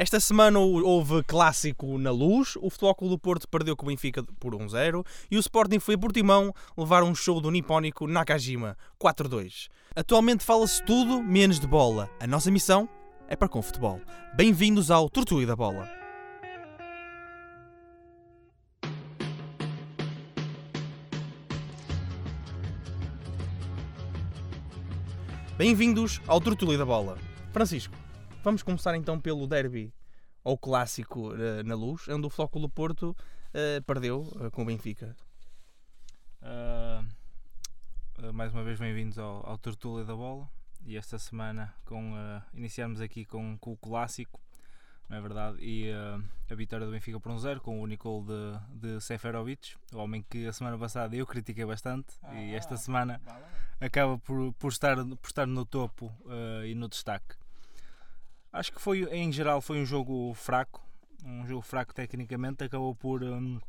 Esta semana houve clássico na luz, o Futebol Clube do Porto perdeu com o Benfica por 1-0 e o Sporting foi a Portimão levar um show do nipónico Nakajima 4-2. Atualmente fala-se tudo menos de bola. A nossa missão é para com futebol. Bem-vindos ao Tortuga da Bola. Bem-vindos ao Tortuga da Bola. Francisco, Vamos começar então pelo derby ou clássico uh, na luz, onde o Flóculo Porto uh, perdeu uh, com o Benfica. mais uma vez bem-vindos ao, ao Tertúlia da Bola e esta semana com, iniciamos aqui com, com, o clássico, não é verdade? E a vitória do Benfica por um zero com o único de, de Seferovic, o homem que a semana passada eu critiquei bastante ah, e esta semana acaba por, por, estar, por estar no topo e no destaque. Acho que foi, em geral, foi um jogo fraco, um jogo fraco tecnicamente, acabou por, um,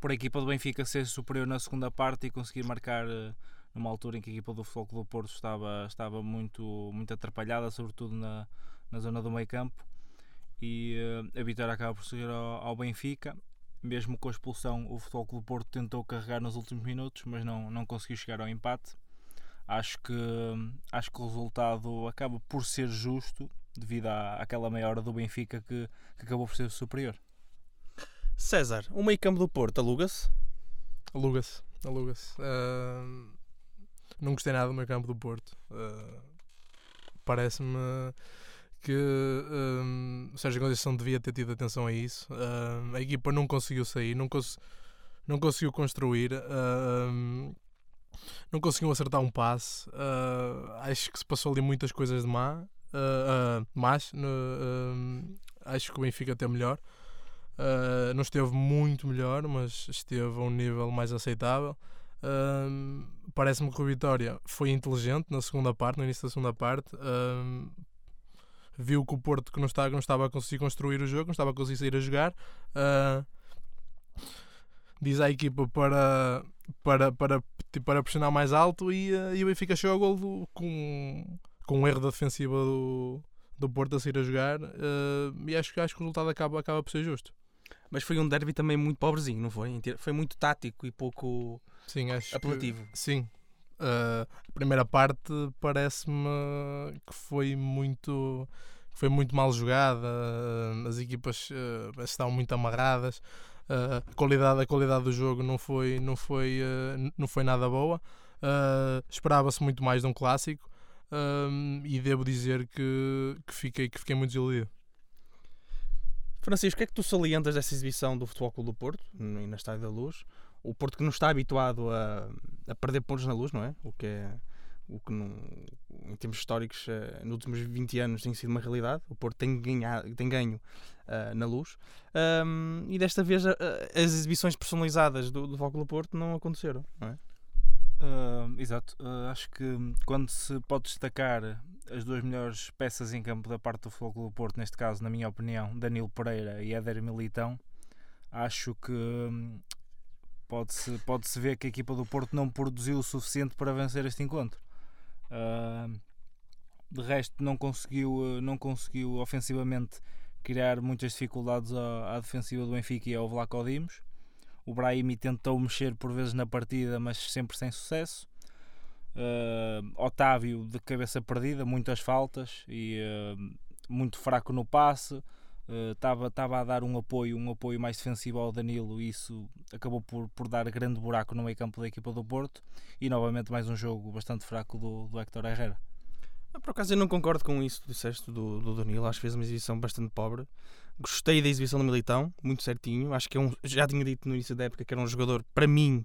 por a equipa do Benfica ser superior na segunda parte e conseguir marcar uh, numa altura em que a equipa do Futebol do Porto estava, estava muito, muito atrapalhada, sobretudo na, na zona do meio campo, e uh, a vitória acaba por seguir ao, ao, Benfica. Mesmo com a expulsão, o Futebol do Porto tentou carregar nos últimos minutos, mas não, não conseguiu chegar ao empate. Acho que, hum, acho que o resultado acaba por ser justo devido à, àquela meia hora do Benfica que, que acabou por ser superior. César, o meio campo do Porto aluga-se? Aluga-se, aluga-se. Uh, não gostei nada do meio campo do Porto. Uh, Parece-me que um, o Sérgio Conceição devia ter tido atenção a isso. Uh, a equipa não conseguiu sair, não, cons não conseguiu construir, uh, não conseguiu acertar um passe. Uh, acho que se passou ali muitas coisas de má uh, mas uh, acho que o Benfica até melhor. Não esteve muito melhor, mas esteve a um nível mais aceitável. Parece-me que o Vitória foi inteligente na segunda parte, no início da segunda parte. Viu que o Porto que não estava, não estava a conseguir construir o jogo, não estava a conseguir sair a jogar. diz à equipa para, para, para, para pressionar mais alto e, e o Benfica chegou ao gol com com um erro da defensiva do, do Porto a sair a jogar uh, e acho, acho que o resultado acaba, acaba por ser justo. Mas foi um derby também muito pobrezinho, não foi? Foi muito tático e pouco sim, apelativo. Que, sim. Uh, a primeira parte parece-me que foi muito foi muito mal jogada, uh, as equipas uh, estavam muito amarradas, a, qualidade, a qualidade do jogo não foi, não foi, não foi nada boa. Esperava-se muito mais de um clássico um, e devo dizer que, que, fiquei, que fiquei muito desiludido. Francisco, o que é que tu salientas dessa exibição do Futebol Clube do Porto e na Estádio da Luz? O Porto que não está habituado a, a perder pontos na luz, não é? O que é o que não, em termos históricos uh, nos últimos 20 anos tem sido uma realidade. O Porto tem, tem ganho uh, na luz. Um, e desta vez uh, as exibições personalizadas do, do Futebol do Porto não aconteceram, não é? Uh, exato, uh, acho que quando se pode destacar as duas melhores peças em campo da parte do Futebol do Porto, neste caso, na minha opinião, Danilo Pereira e Éder Militão, acho que um, pode-se pode -se ver que a equipa do Porto não produziu o suficiente para vencer este encontro. Uh, de resto, não conseguiu, não conseguiu ofensivamente criar muitas dificuldades à, à defensiva do Benfica e ao Vlaco Dimos. O Brahimi tentou mexer por vezes na partida, mas sempre sem sucesso. Uh, Otávio de cabeça perdida, muitas faltas e uh, muito fraco no passe. Estava uh, a dar um apoio, um apoio mais defensivo ao Danilo e isso acabou por, por dar grande buraco no meio campo da equipa do Porto e novamente mais um jogo bastante fraco do, do Héctor Herrera. Por acaso eu não concordo com isso que disseste do, do Danilo, acho que fez uma exibição bastante pobre. Gostei da exibição do Militão, muito certinho. Acho que é um, já tinha dito no início da época que era um jogador, para mim, um,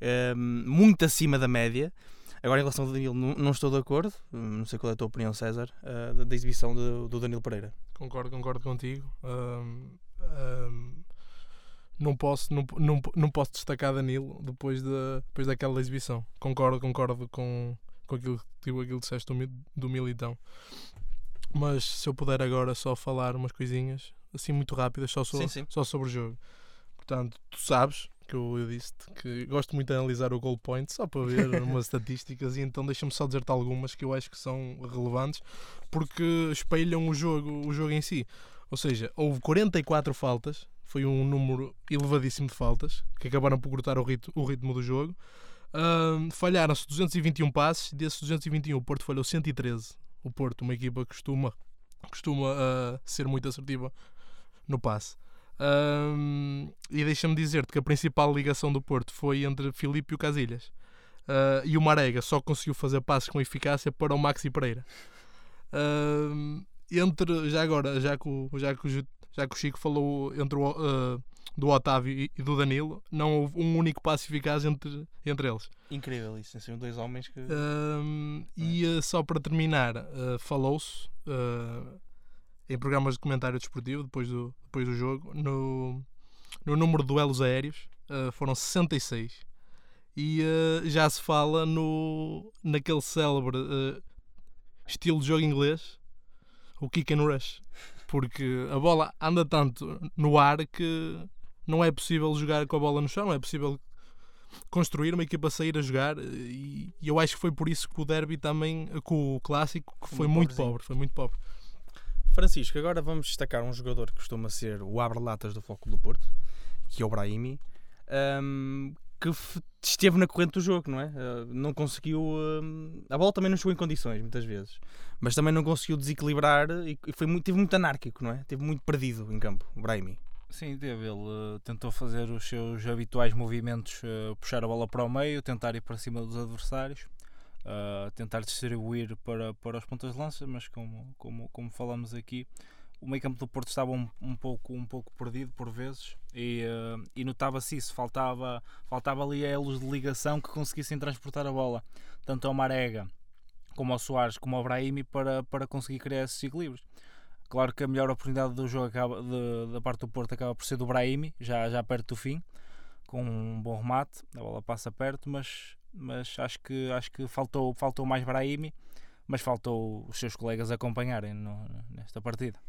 ehm, muito acima da média. Agora, em relação ao Danilo, não, não, estou de acordo. Não sei qual é a tua opinião, César, uh, da, da, exibição do, do, Danilo Pereira. Concordo, concordo contigo. Um, um, não, posso, não, não, não posso destacar Danilo depois, de, depois daquela exibição. Concordo, concordo com, com aquilo, tipo, aquilo que disseste do, do Militão. Mas se eu puder agora só falar umas coisinhas, assim muito rápidas, só, so, sim, sim. só sobre o jogo. Portanto, tu sabes que eu, eu disse que gosto muito de analisar o goal point só para ver umas estatísticas e então deixa-me só dizer-te algumas que eu acho que são relevantes porque espelham o jogo, o jogo em si. Ou seja, houve 44 faltas, foi um número elevadíssimo de faltas, que acabaram por cortar o ritmo, o ritmo do jogo. Falharam-se 221 passes, desses 221 o Porto falhou 113. O Porto, uma equipa que costuma, costuma uh, ser muito assertiva no passe. E deixa-me dizer-te que a principal ligação do Porto foi entre Filipe e o Casilhas. Uh, e o Marega só conseguiu fazer passes com eficácia para o Maxi Pereira. Entre, já agora, já que, o, já, que o, já que o Chico falou entre o, uh, do Otávio e, e, do Danilo, não houve um único passe eficaz entre, entre eles. Incrível isso, são dois homens que. e é? só para terminar, falou-se em programas de comentário desportivo depois do, depois do jogo no, no número de duelos aéreos, foram 66 e uh, já se fala no, naquele célebre uh, estilo de jogo inglês, o kick and rush, porque a bola anda tanto no ar que não é possível jogar com a bola no chão, não é possível construir uma equipa a sair a jogar e, eu acho que foi por isso que o derby também, com o clássico, que foi muito, muito pobre, foi muito pobre. Francisco, agora vamos destacar um jogador que costuma ser o abre-latas do Foco do Porto, que é o Brahimi, um, que esteve na corrente do jogo, não é? Uh, não conseguiu. Uh, a bola também não chegou em condições, muitas vezes. Mas também não conseguiu desequilibrar e, foi muito, teve muito anárquico, não é? Teve muito perdido em campo, o Brahimi. Sim, teve. Ele uh, tentou fazer os seus habituais movimentos, puxar a bola para o meio, tentar ir para cima dos adversários, tentar distribuir para, para os pontas de lança, mas como, como, como falamos aqui, o meio campo do Porto estava um, um, pouco, um pouco perdido por vezes e, uh, e notava-se isso, faltava, faltava ali elos de ligação que conseguissem transportar a bola, tanto ao Marega como ao Soares como ao Brahimi para, para conseguir criar esses equilíbrios. Claro que a melhor oportunidade do jogo acaba, de, da parte do Porto acaba por ser do Brahimi, já, já perto do fim, com um bom remate, a bola passa perto, mas, mas acho que, acho que faltou, faltou mais Brahimi, mas faltou os seus colegas acompanharem no, nesta partida.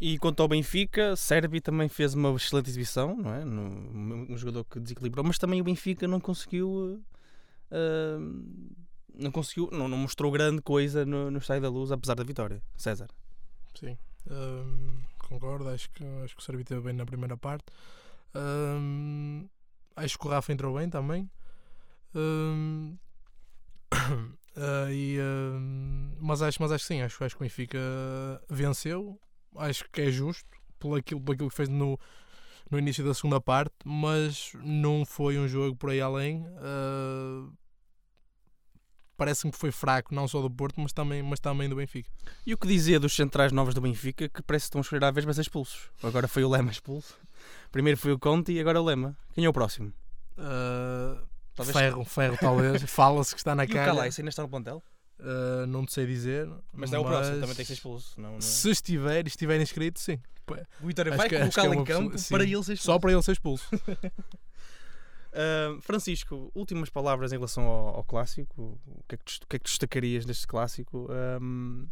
E quanto ao Benfica, Serbi também fez uma excelente exibição, não é? No, um jogador que desequilibrou, mas também o Benfica não conseguiu. Uh, não conseguiu, não, não, mostrou grande coisa no, no Estádio da Luz, apesar da vitória. César. Sim, um, concordo. Acho que, acho que o Serbi esteve bem na primeira parte. Um, acho que o Rafa entrou bem também. Um, uh, e, mas, acho, mas acho que sim, acho, acho que o Benfica venceu acho que é justo por aquilo, por aquilo que fez no, no início da segunda parte, mas não foi um jogo por aí além. Uh, Parece-me que foi fraco, não só do Porto, mas também, mas também do Benfica. E o que dizia dos centrais novos do Benfica, que parece que estão a escolher à vez para ser expulsos. Agora foi o Lema expulso, primeiro foi o Conte e agora o Lema. Quem é o próximo? Uh, talvez ferro, Ferro, talvez. Fala-se que está na cara. O Calais ainda está no plantel? Uh, não te sei dizer. Mas, mas é o próximo, também tem que ser expulso. Não, não... Se estiver, estiver inscrito, sim. O Vitória vai colocá-lo é em campo pessoa, para ele ser expulso. Só para ele ser expulso. uh, Francisco, últimas palavras em relação ao, ao clássico. O que, é que tu, o que, é que destacarias neste clássico um,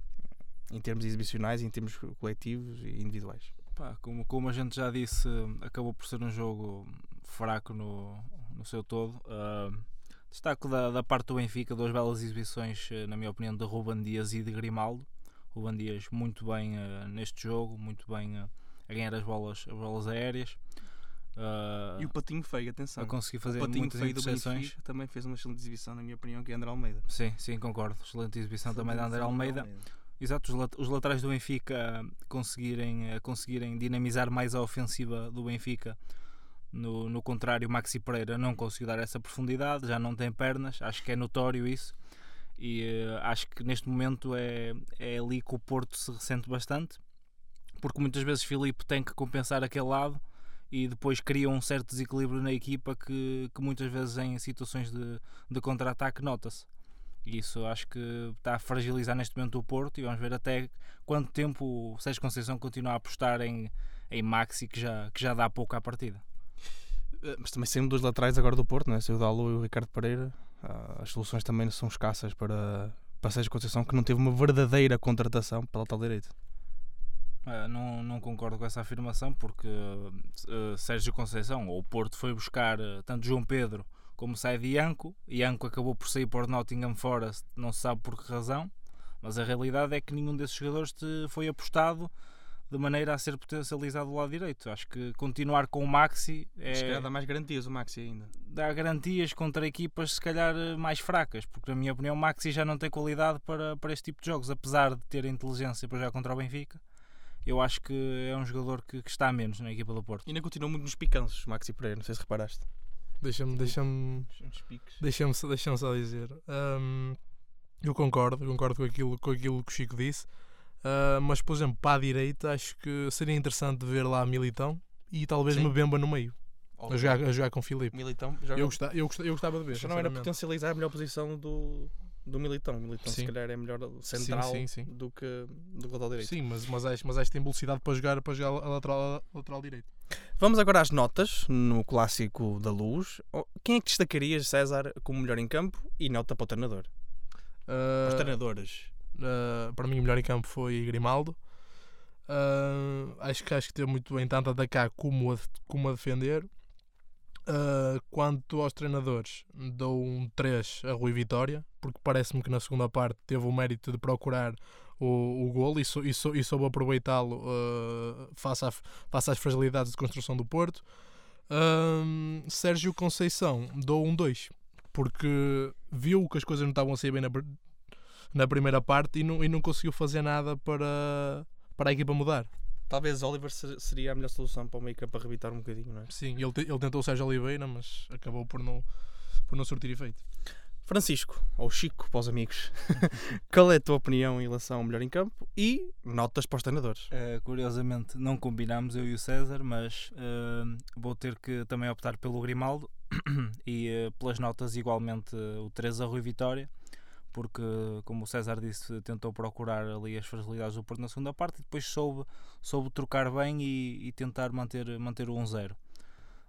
em termos exibicionais, em termos coletivos e individuais? Pá, como, como a gente já disse, acabou por ser um jogo fraco no, no seu todo. Uh, Destaco da, da parte do Benfica duas belas exibições, eh, na minha opinião, de Ruban Dias e de Grimaldo. Ruban Dias muito bem uh, neste jogo, muito bem uh, a ganhar as bolas, as bolas aéreas. Uh, e o Patinho Feio, atenção. A conseguir fazer o Patinho muitas Feio do Benfica também fez uma excelente exibição, na minha opinião, que é André Almeida. Sim, sim, concordo. Excelente exibição também da André Almeida. Almeida. Exato, os, os laterais do Benfica conseguirem, conseguirem dinamizar mais a ofensiva do Benfica no, no contrário, Maxi Pereira não conseguiu dar essa profundidade, já não tem pernas, acho que é notório isso. E uh, acho que neste momento é, é ali que o Porto se ressente bastante, porque muitas vezes Filipe tem que compensar aquele lado e depois cria um certo desequilíbrio na equipa que, que muitas vezes em situações de, de contra-ataque nota-se. E isso acho que está a fragilizar neste momento o Porto e vamos ver até quanto tempo o Sérgio Conceição continua a apostar em, em Maxi que já, que já dá pouco à partida. Eh, mas também saíram dois laterais agora do Porto, né? saiu o Dalu e o Ricardo Pereira. Ah, as soluções também são escassas para, para Sérgio Conceição, que não teve uma verdadeira contratação para o lateral direito. É, não, não concordo com essa afirmação, porque uh, Sérgio Conceição, ou o Porto, foi buscar uh, tanto João Pedro como sai de Ianco. Ianco acabou por sair para o Nottingham Forest, não se sabe por que razão, mas a realidade é que nenhum desses jogadores foi apostado de maneira a ser potencializado do lado direito. Acho que continuar com o Maxi é, Se calhar dá mais garantias o Maxi ainda. dá garantias contra equipas se calhar mais fracas, porque na minha opinião o Maxi já não tem qualidade para, para este tipo de jogos, apesar de ter inteligência para jogar contra o Benfica. Eu acho que é um jogador que, que está a menos na equipa do Porto. Ainda continua muito nos picanços, o Maxi Pereira, não sei se reparaste. Deixa-me deixa-me só- deixa-me só dizer. Hum, eu concordo, concordo com aquilo, com aquilo que o Chico disse. Ah, mas, por exemplo, para a direita, acho que seria interessante ver lá Militão e talvez Sim. Mbemba no meio, a jogar, a jogar com o Filipe. Militão joga... Eu gostava, eu, gostava, eu gostava de ver. Já não era potencializar a melhor posição do, do Militão. O Militão se Sim. calhar é melhor central sim, sim. do que do que lateral direito. Sim, mas, mas, acho, mas acho que tem velocidade para jogar, para jogar a lateral, a lateral direito. Vamos agora às notas no clássico da luz. Oh, Quem é que destacarias, César, como melhor em campo e nota para o treinador? Ah, Os treinadores. Uh, para mim o melhor em campo foi Grimaldo. Uh, acho, que, acho que teve muito bem tanto a atacar como a, como a defender. Uh, quanto aos treinadores, dou um 3 a Rui Vitória, porque parece-me que na segunda parte teve o mérito de procurar o, o golo e, sou, e, sou, e soube aproveitá-lo face, face às fragilidades de construção do Porto. Sérgio Conceição, dou um 2, porque viu que as coisas não estavam a sair bem na, na primeira parte e não, e não conseguiu fazer nada para, para a equipa mudar. Talvez Oliver se- seria a melhor solução para o meio campo para rebitar um bocadinho, não é? Sim, ele, te- ele tentou o Sérgio Oliveira, mas acabou por não, por não surtir efeito. Francisco, ou Chico, para os amigos, qual é a tua opinião em relação ao melhor em campo e notas para os treinadores? Uh, curiosamente, não combinámos eu e o César, mas uh, vou ter que também optar pelo Grimaldo e uh, pelas notas, igualmente, o 3 a Rui Vitória, porque, como o César disse, tentou procurar ali as fragilidades do Porto na segunda parte e depois soube, soube trocar bem e, e tentar manter, manter o 1-0.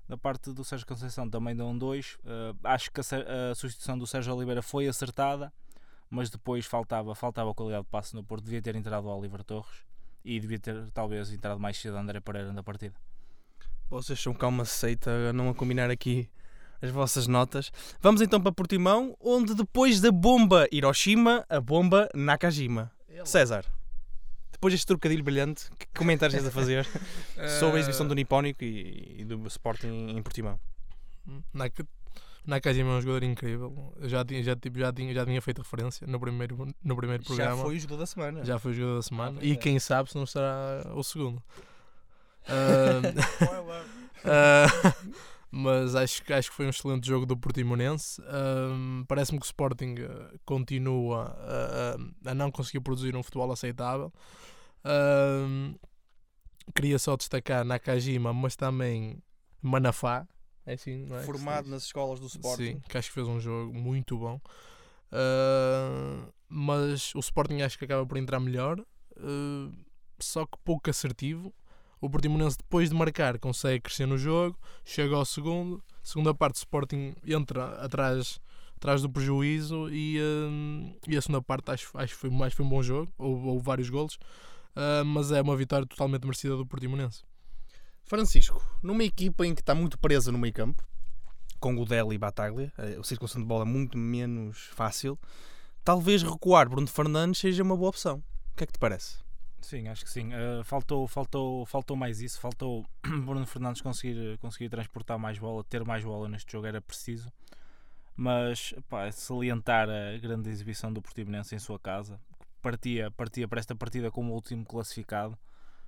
Da parte do Sérgio Conceição também dá um 2. Uh, acho que a, a substituição do Sérgio Oliveira foi acertada, mas depois faltava, faltava qualidade de passe no Porto. Devia ter entrado o Oliver Torres e devia ter talvez entrado mais cedo André Pereira na partida. Vocês são cá uma seita não a combinar aqui as vossas notas. Vamos então para Portimão, onde depois da bomba Hiroshima, a bomba Nakajima. César, depois deste trocadilho brilhante, que comentários tens a fazer sobre a exibição do Nipónico e, e do Sporting em Portimão? Naka- Nakajima é um jogador incrível. Eu já tinha, já, tipo, já, tinha, já tinha feito referência no primeiro, no primeiro programa. Já foi o jogador da semana. Já foi o jogador da semana. pois e quem sabe se não será o segundo. Ah, ah, mas acho, que- acho que foi um excelente jogo do Portimonense. Ah, Parece-me que o Sporting ah, continua a, a- a não conseguir produzir um futebol aceitável. Ah, queria só destacar Nakajima, mas também Manafá. É assim, é? Formado nas escolas do Sporting. Sim, que acho que fez um jogo muito bom. Ah, mas o Sporting acho que acaba por entrar melhor, ah, só que pouco assertivo. O Portimonense, depois de marcar, consegue crescer no jogo, chega ao segundo. Segunda parte, o Sporting entra atrás, atrás do prejuízo e, ah, e a segunda parte acho, acho, que foi, acho foi um bom jogo. Houve, houve vários golos, ah, mas é uma vitória totalmente merecida do Portimonense. Francisco, numa equipa em que está muito presa no meio campo, com Godel e Bataglia, eh, a circulação de bola é muito menos fácil, talvez recuar Bruno Fernandes seja uma boa opção. O que é que te parece? Sim, acho que sim. Uh, faltou, faltou, faltou mais isso. Faltou Bruno Fernandes conseguir, conseguir transportar mais bola, ter mais bola neste jogo era preciso. Mas pá, é salientar a grande exibição do Portimonense em sua casa. Partia, partia para esta partida como o último classificado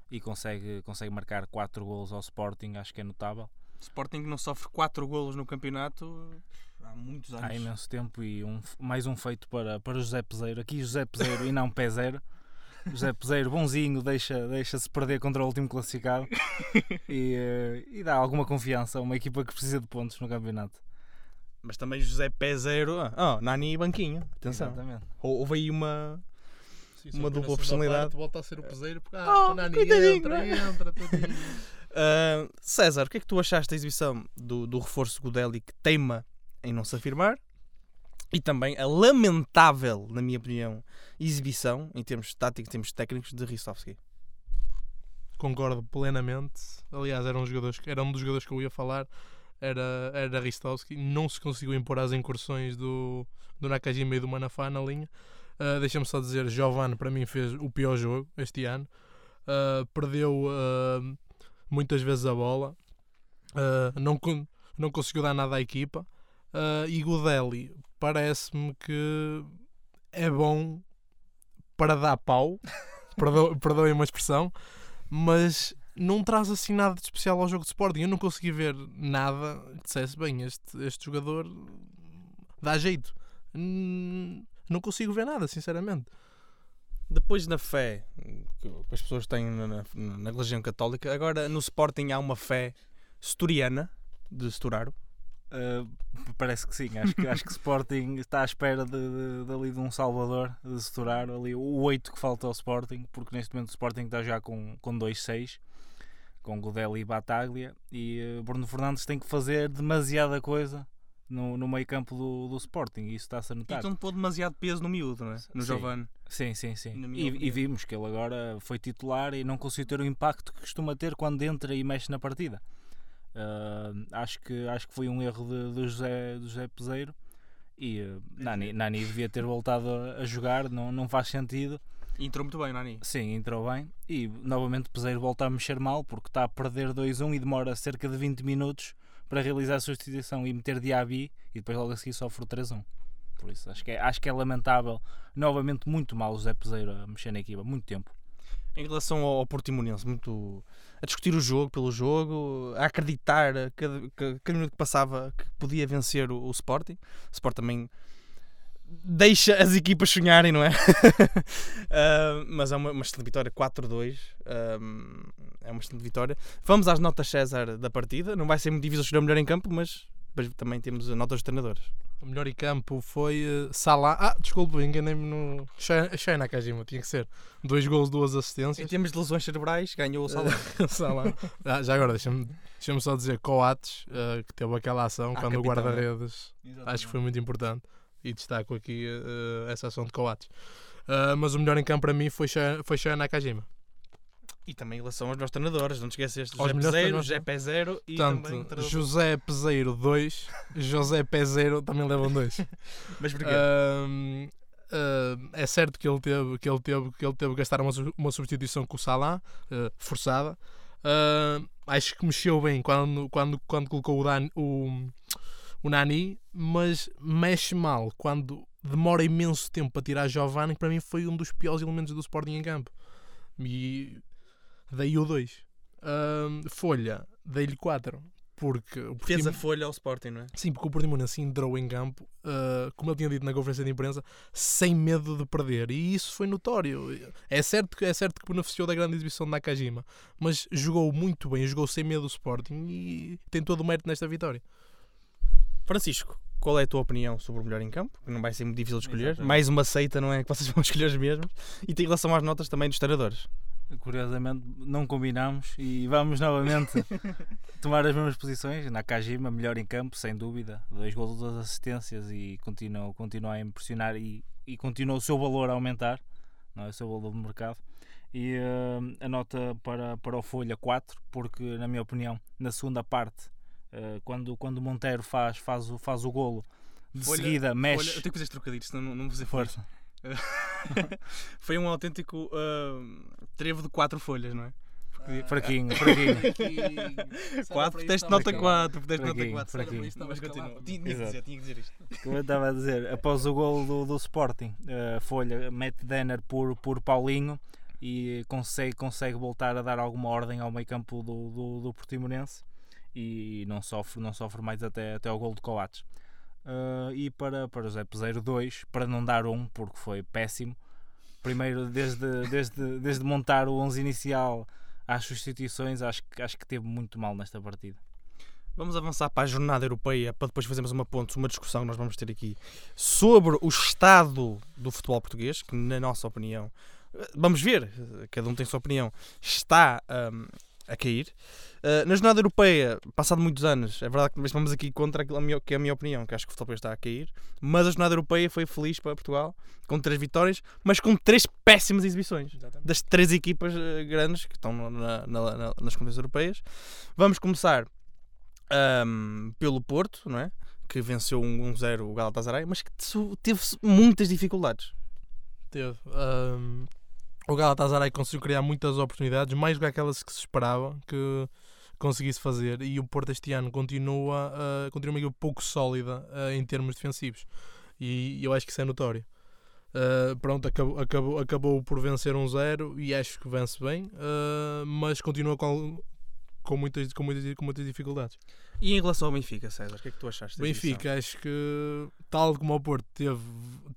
e consegue, consegue marcar 4 golos ao Sporting, acho que é notável. Sporting não sofre 4 golos no campeonato há muitos anos. Há imenso tempo e um, mais um feito para, para José Peseiro. Aqui José Peseiro e não Peseiro. José Peseiro, bonzinho, deixa- deixa-se perder contra o último classificado e, eh, e dá alguma confiança a uma equipa que precisa de pontos no campeonato. Mas também José Pé Zero. Ah, oh, Nani e Banquinho. Atenção. Exatamente. Hou- Houve aí uma. Sim, Uma dupla personalidade. parte Volta a ser o peseiro porque Oh, ah, o Nani entra, é? entra, tadinho. Ah, César, o que é que tu achaste da exibição do, do reforço Godeli que teima em não se afirmar? E também a lamentável, na minha opinião, exibição em termos táticos, em termos técnicos de Ristovski. Concordo plenamente. Aliás, era um, dos jogadores, era um dos jogadores que eu ia falar. Era, era Ristovski. Não se conseguiu impor às incursões do, do Nakajima e do Manafá na linha. Ah, Deixa-me só dizer, Giovanni para mim fez o pior jogo este ano. uh, perdeu uh, muitas vezes a bola, uh, não, não conseguiu dar nada à equipa. Uh, e Godelli parece-me que é bom para dar pau, perdo- perdoem uma expressão, mas não traz assim nada de especial ao jogo de Sporting. Eu não consegui ver nada que dissesse bem, este, este jogador dá jeito. Não consigo ver nada, sinceramente. Depois na fé que as pessoas têm na, na, na religião católica, agora no Sporting há uma fé seturiana de Seturaro. Uh, parece que sim, acho que, acho que Sporting está à espera de, de, de ali de um Salvador de se estourar ali o 8 que falta ao Sporting, porque neste momento o Sporting está já com, com 2-6 com Godelli e Bataglia e uh, Bruno Fernandes tem que fazer demasiada coisa no, no meio campo do, do Sporting e isso está-se a E notar. então pôr demasiado peso no miúdo, não é? No Sim. Giovanni. Sim, sim, sim. E, e vimos que ele agora foi titular e não conseguiu ter o impacto que costuma ter quando entra e mexe na partida. Uh, acho, que, acho que foi um erro de, de José, de José Peseiro e uh, Nani, Nani devia ter voltado a, a jogar, não, não faz sentido. Entrou muito bem, Nani. Sim, entrou bem e novamente Peseiro volta a mexer mal porque está a perder 2-1 e demora cerca de 20 minutos para realizar a substituição e meter Diaby e depois logo a seguir sofre o 3-1. Por isso acho que, é, acho que é lamentável. Novamente, muito mal o José Peseiro a mexer na equipa, muito tempo. Em relação ao, ao Portimonense, muito a discutir o jogo pelo jogo, a acreditar a cada, que- cada minuto que passava que podia vencer o, o Sporting. O Sport também deixa as equipas sonharem, não é? Ah, mas é uma, uma excelente vitória, 4-2. ah, é uma excelente vitória. Vamos às notas César da partida. Não vai ser muito difícil escolher o melhor em campo, mas depois também temos a nota dos treinadores. O melhor em campo foi uh, Salah. Ah, desculpa, enganei-me no. Shai Nakajima, tinha que ser. Dois gols, duas Em assistências. termos de lesões cerebrais, ganhou o Salah. Salah. Ah, já agora, deixa-me deixa só dizer: Coates, uh, que teve aquela ação Ah, quando o capitão, né? guarda-redes. Acho que foi muito importante. E destaco aqui uh, essa ação de Coates. Uh, mas o melhor em campo para mim foi Shai Nakajima. E também em relação aos nossos treinadores, não te esqueces Aos José Peseiro, José? Pezero e também Portanto, treinador- José Peseiro 2, José Pezero também levam dois. Mas porquê? Ahm, ahm, é certo que ele teve que ele teve que ele teve que gastar uma, uma substituição com o Salah eh, forçada. Ahm, acho que mexeu bem quando quando quando colocou o, Dan, o, o Nani, mas mexe mal quando demora imenso tempo para tirar Giovanni, que para mim foi um dos piores elementos do Sporting em campo. E daí o 2. Folha, dei-lhe 4. Porque o Fez a folha ao Sporting, não é? Sim, porque o Portimonense entrou em campo, uh, como ele tinha dito na conferência de imprensa, sem medo de perder. E isso foi notório. É certo que, é certo que beneficiou da grande exibição de Nakajima, mas jogou muito bem, jogou sem medo do Sporting e tem todo o mérito nesta vitória. Francisco, qual é a tua opinião sobre o melhor em campo? Que não vai ser muito difícil de escolher. Exatamente. Mais uma seita, não é? Que vocês vão escolher os mesmos. E tem relação às notas também dos treinadores. Curiosamente, não combinamos e vamos novamente tomar as mesmas posições. Nakajima, melhor em campo, sem dúvida. Dois gols, duas assistências e continua, continua a impressionar e, e continua o seu valor a aumentar, não é? o seu valor de mercado. E eh, a nota para, para o Folha 4, porque, na minha opinião, na segunda parte, eh, quando, quando o Monteiro faz, faz, o, faz o golo, de Folha- seguida mexe. Olha, eu tenho que fazer este trocadilho, senão não, não vou fazer força. Foi um autêntico ah, trevo de quatro folhas, não é? Porque- Fraquinho, fraquinho. Quatro, teste nota 4, teste nota Fraquinho, 4. fraquinho. Mas continua. Tinha que dizer, tinha que dizer isto. Como eu estava a dizer, após o gol do, do Sporting, a Folha mete Denner por, por Paulinho e consegue, consegue voltar a dar alguma ordem ao meio campo do, do, do Portimonense e não sofre, não sofre mais até, até ao gol de Coates. Ah, e para, para o Zé Peseiro 2, para não dar um, porque foi péssimo. Primeiro, desde, desde, desde montar o 11 inicial às substituições, acho, que- acho que teve muito mal nesta partida. Vamos avançar para a jornada europeia para depois fazermos uma ponte, uma discussão que nós vamos ter aqui sobre o estado do futebol português, que na nossa opinião, vamos ver, cada um tem a sua opinião, está ahm, a cair. Eh, na jornada europeia, passado muitos anos, é verdade que vamos aqui contra aquilo que é a minha opinião, que acho que o futebol está a cair, mas a jornada europeia foi feliz para Portugal, com três vitórias, mas com três péssimas exibições das três equipas eh, grandes que estão na- na- na- nas competições europeias. Vamos começar ahm, pelo Porto, não é? Que venceu um 1-0 o Galatasaray, mas que teve muitas dificuldades. Teve. ahm, o Galatasaray conseguiu criar muitas oportunidades, mais do que aquelas que se esperava que conseguisse fazer. E o Porto este ano continua, uh, continua uma equipa pouco sólida uh, em termos defensivos. E eu acho que isso é notório. Uh, pronto, acabou, acabou, acabou por vencer um zero e acho que vence bem, uh, mas continua com, com, muitas, com, muitas, com muitas dificuldades. E em relação ao Benfica, César, o que é que tu achaste? Benfica, acho que tal como o Porto teve,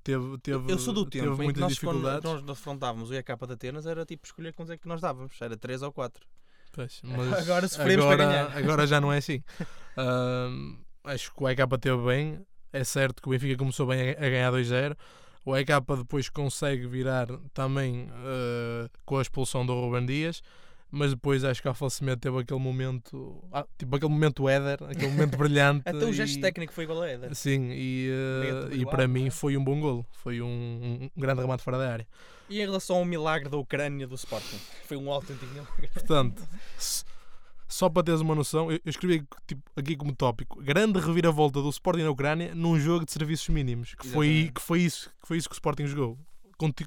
teve, teve Eu sou do tempo teve muitas nós, dificuldades. Quando nós afrontávamos o EK de Atenas, era tipo escolher quantos é que nós dávamos, era 3 ou 4. Pois, mas agora sofremos agora, para ganhar. Agora já não é assim. Uh, acho que o EK teve bem. É certo que o Benfica começou bem a, a ganhar 2-0. O EK depois consegue virar também uh, com a expulsão do Ruben Dias. Mas depois acho que a falecimento teve aquele momento, ah, tipo aquele momento Éder, aquele momento brilhante. Até o gesto e- técnico foi igual a Éder. Sim, e, uh, e para não mim é? foi um bom golo. Foi um, um grande remate fora da área. E em relação ao milagre da Ucrânia do Sporting, foi um autêntico milagre. Portanto, só para teres uma noção, eu eu escrevi tipo, aqui como tópico: grande reviravolta do Sporting na Ucrânia num jogo de serviços mínimos. Que foi, que foi, isso, que foi isso que o Sporting jogou. Conti-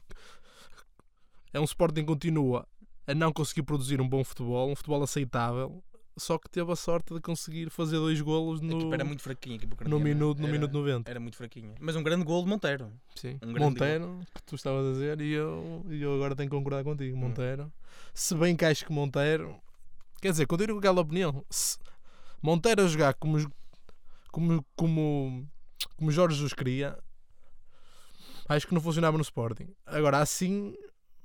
É um Sporting que continua a não conseguir produzir um bom futebol, um futebol aceitável, só que teve a sorte de conseguir fazer dois golos no, era muito fraquinha, no, ucraniana. minuto, no Era- minuto 90. Era muito fraquinha. Mas um grande gol de Monteiro. Sim. Um grande Monteiro, que tu estavas a dizer, e eu, e eu agora tenho que concordar contigo. Hum. Monteiro, se bem que acho que Monteiro, quer dizer, continuo com aquela opinião. Se Monteiro a jogar como, como, como, como Jorge Jesus queria, acho que não funcionava no Sporting. Agora, assim,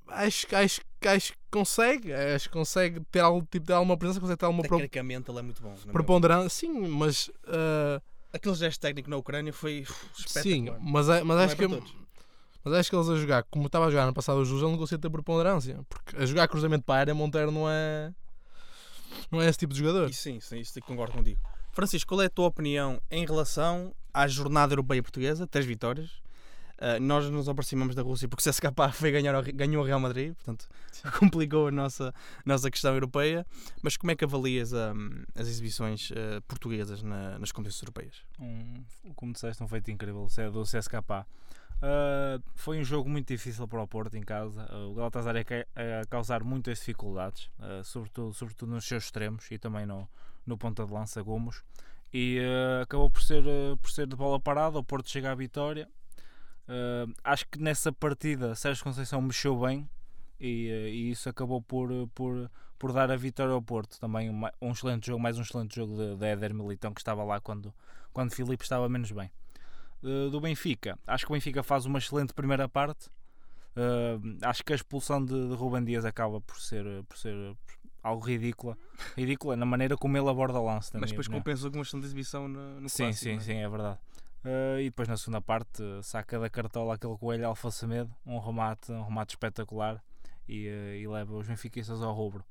acho, que- acho, acho que consegue. Acho que consegue ter algum tipo de alguma presença, consegue ter alguma pro- Tecnicamente ele é muito bom. preponderância. Sim, mas. opinião. Aquele gesto técnico na Ucrânia foi Sim, mas, é- mas Não acho é que. todos. Mas acho que eles a jogar, como estava a jogar no passado o ele não conseguia ter preponderância. Porque a jogar cruzamento para a área, Monteiro não é. Não é esse tipo de jogador. Isso sim, sim, isso concordo contigo. Francisco, qual é a tua opinião em relação à jornada europeia portuguesa? Três vitórias. Ah, nós nos aproximamos da Rússia porque o CSKA foi ganhar ganhou o Real Madrid, portanto complicou a nossa, nossa questão europeia. Mas como é que avalias hum, as exibições ah, portuguesas na- nas competições europeias? um, como disseste, um feito incrível do CSKA. Uh, foi um jogo muito difícil para o Porto em casa. Uh, o Galatasaray a, ca- a causar muitas dificuldades, uh, sobretudo, sobretudo nos seus extremos e também no, no ponta de lança Gomos. E uh, acabou por ser, uh, por ser de bola parada. O Porto chega à vitória. Uh, acho que nessa partida Sérgio Conceição mexeu bem e, uh, e isso acabou por, uh, por, por dar a vitória ao Porto. Também uma- um excelente jogo, mais um excelente jogo de, de Éder Militão que estava lá quando, quando Filipe estava menos bem. Uh, do Benfica, acho que o Benfica faz uma excelente primeira parte. Uh, acho que a expulsão de, de Ruben Dias acaba por ser, por ser algo ridícula. Ridícula na maneira como ele aborda o lance. Mas depois compensou com uma excelente exibição no, no Sim, clássico, sim, é? sim, é verdade. Uh, e depois na segunda parte uh, saca da cartola aquele coelho Alfa Semedo, um remate, um remate espetacular e, uh, e leva os benfiquistas ao rubro.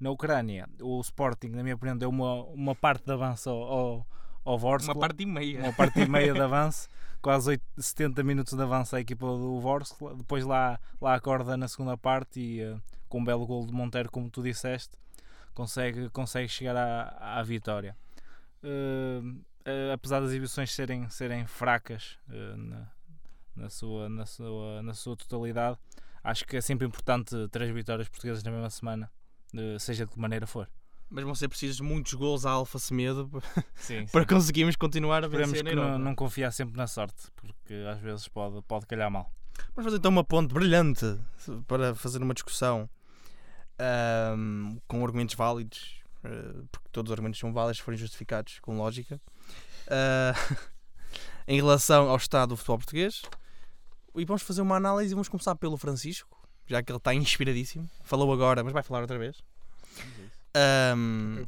Na Ucrânia, o Sporting, na minha opinião, deu uma, uma parte de avanço ao, ao, ao Vorskla, Uma parte e meia. uma parte e meia de avanço, quase 8, 70 minutos de avanço à equipa do Vorskla. Depois lá, lá acorda na segunda parte e uh, com um belo gol de Monteiro, como tu disseste, consegue, consegue chegar à, à vitória. Uh, uh, apesar das exibições serem, serem fracas uh, na, na, sua, na, sua, na sua totalidade, acho que é sempre importante três vitórias portuguesas na mesma semana, uh, seja de que maneira for. Mas vão ser precisos muitos gols à Alfa Semedo Sim, para conseguirmos continuar a Esperemos vencer na que não, não confiar sempre na sorte, porque às vezes pode, pode calhar mal. Vamos fazer então uma ponte brilhante para fazer uma discussão ahm, com argumentos válidos, eh, porque todos os argumentos são válidos se forem justificados com lógica, ah, em relação ao estado do futebol português. E vamos fazer uma análise e vamos começar pelo Francisco, já que ele está inspiradíssimo. Falou agora, mas vai falar outra vez. Não?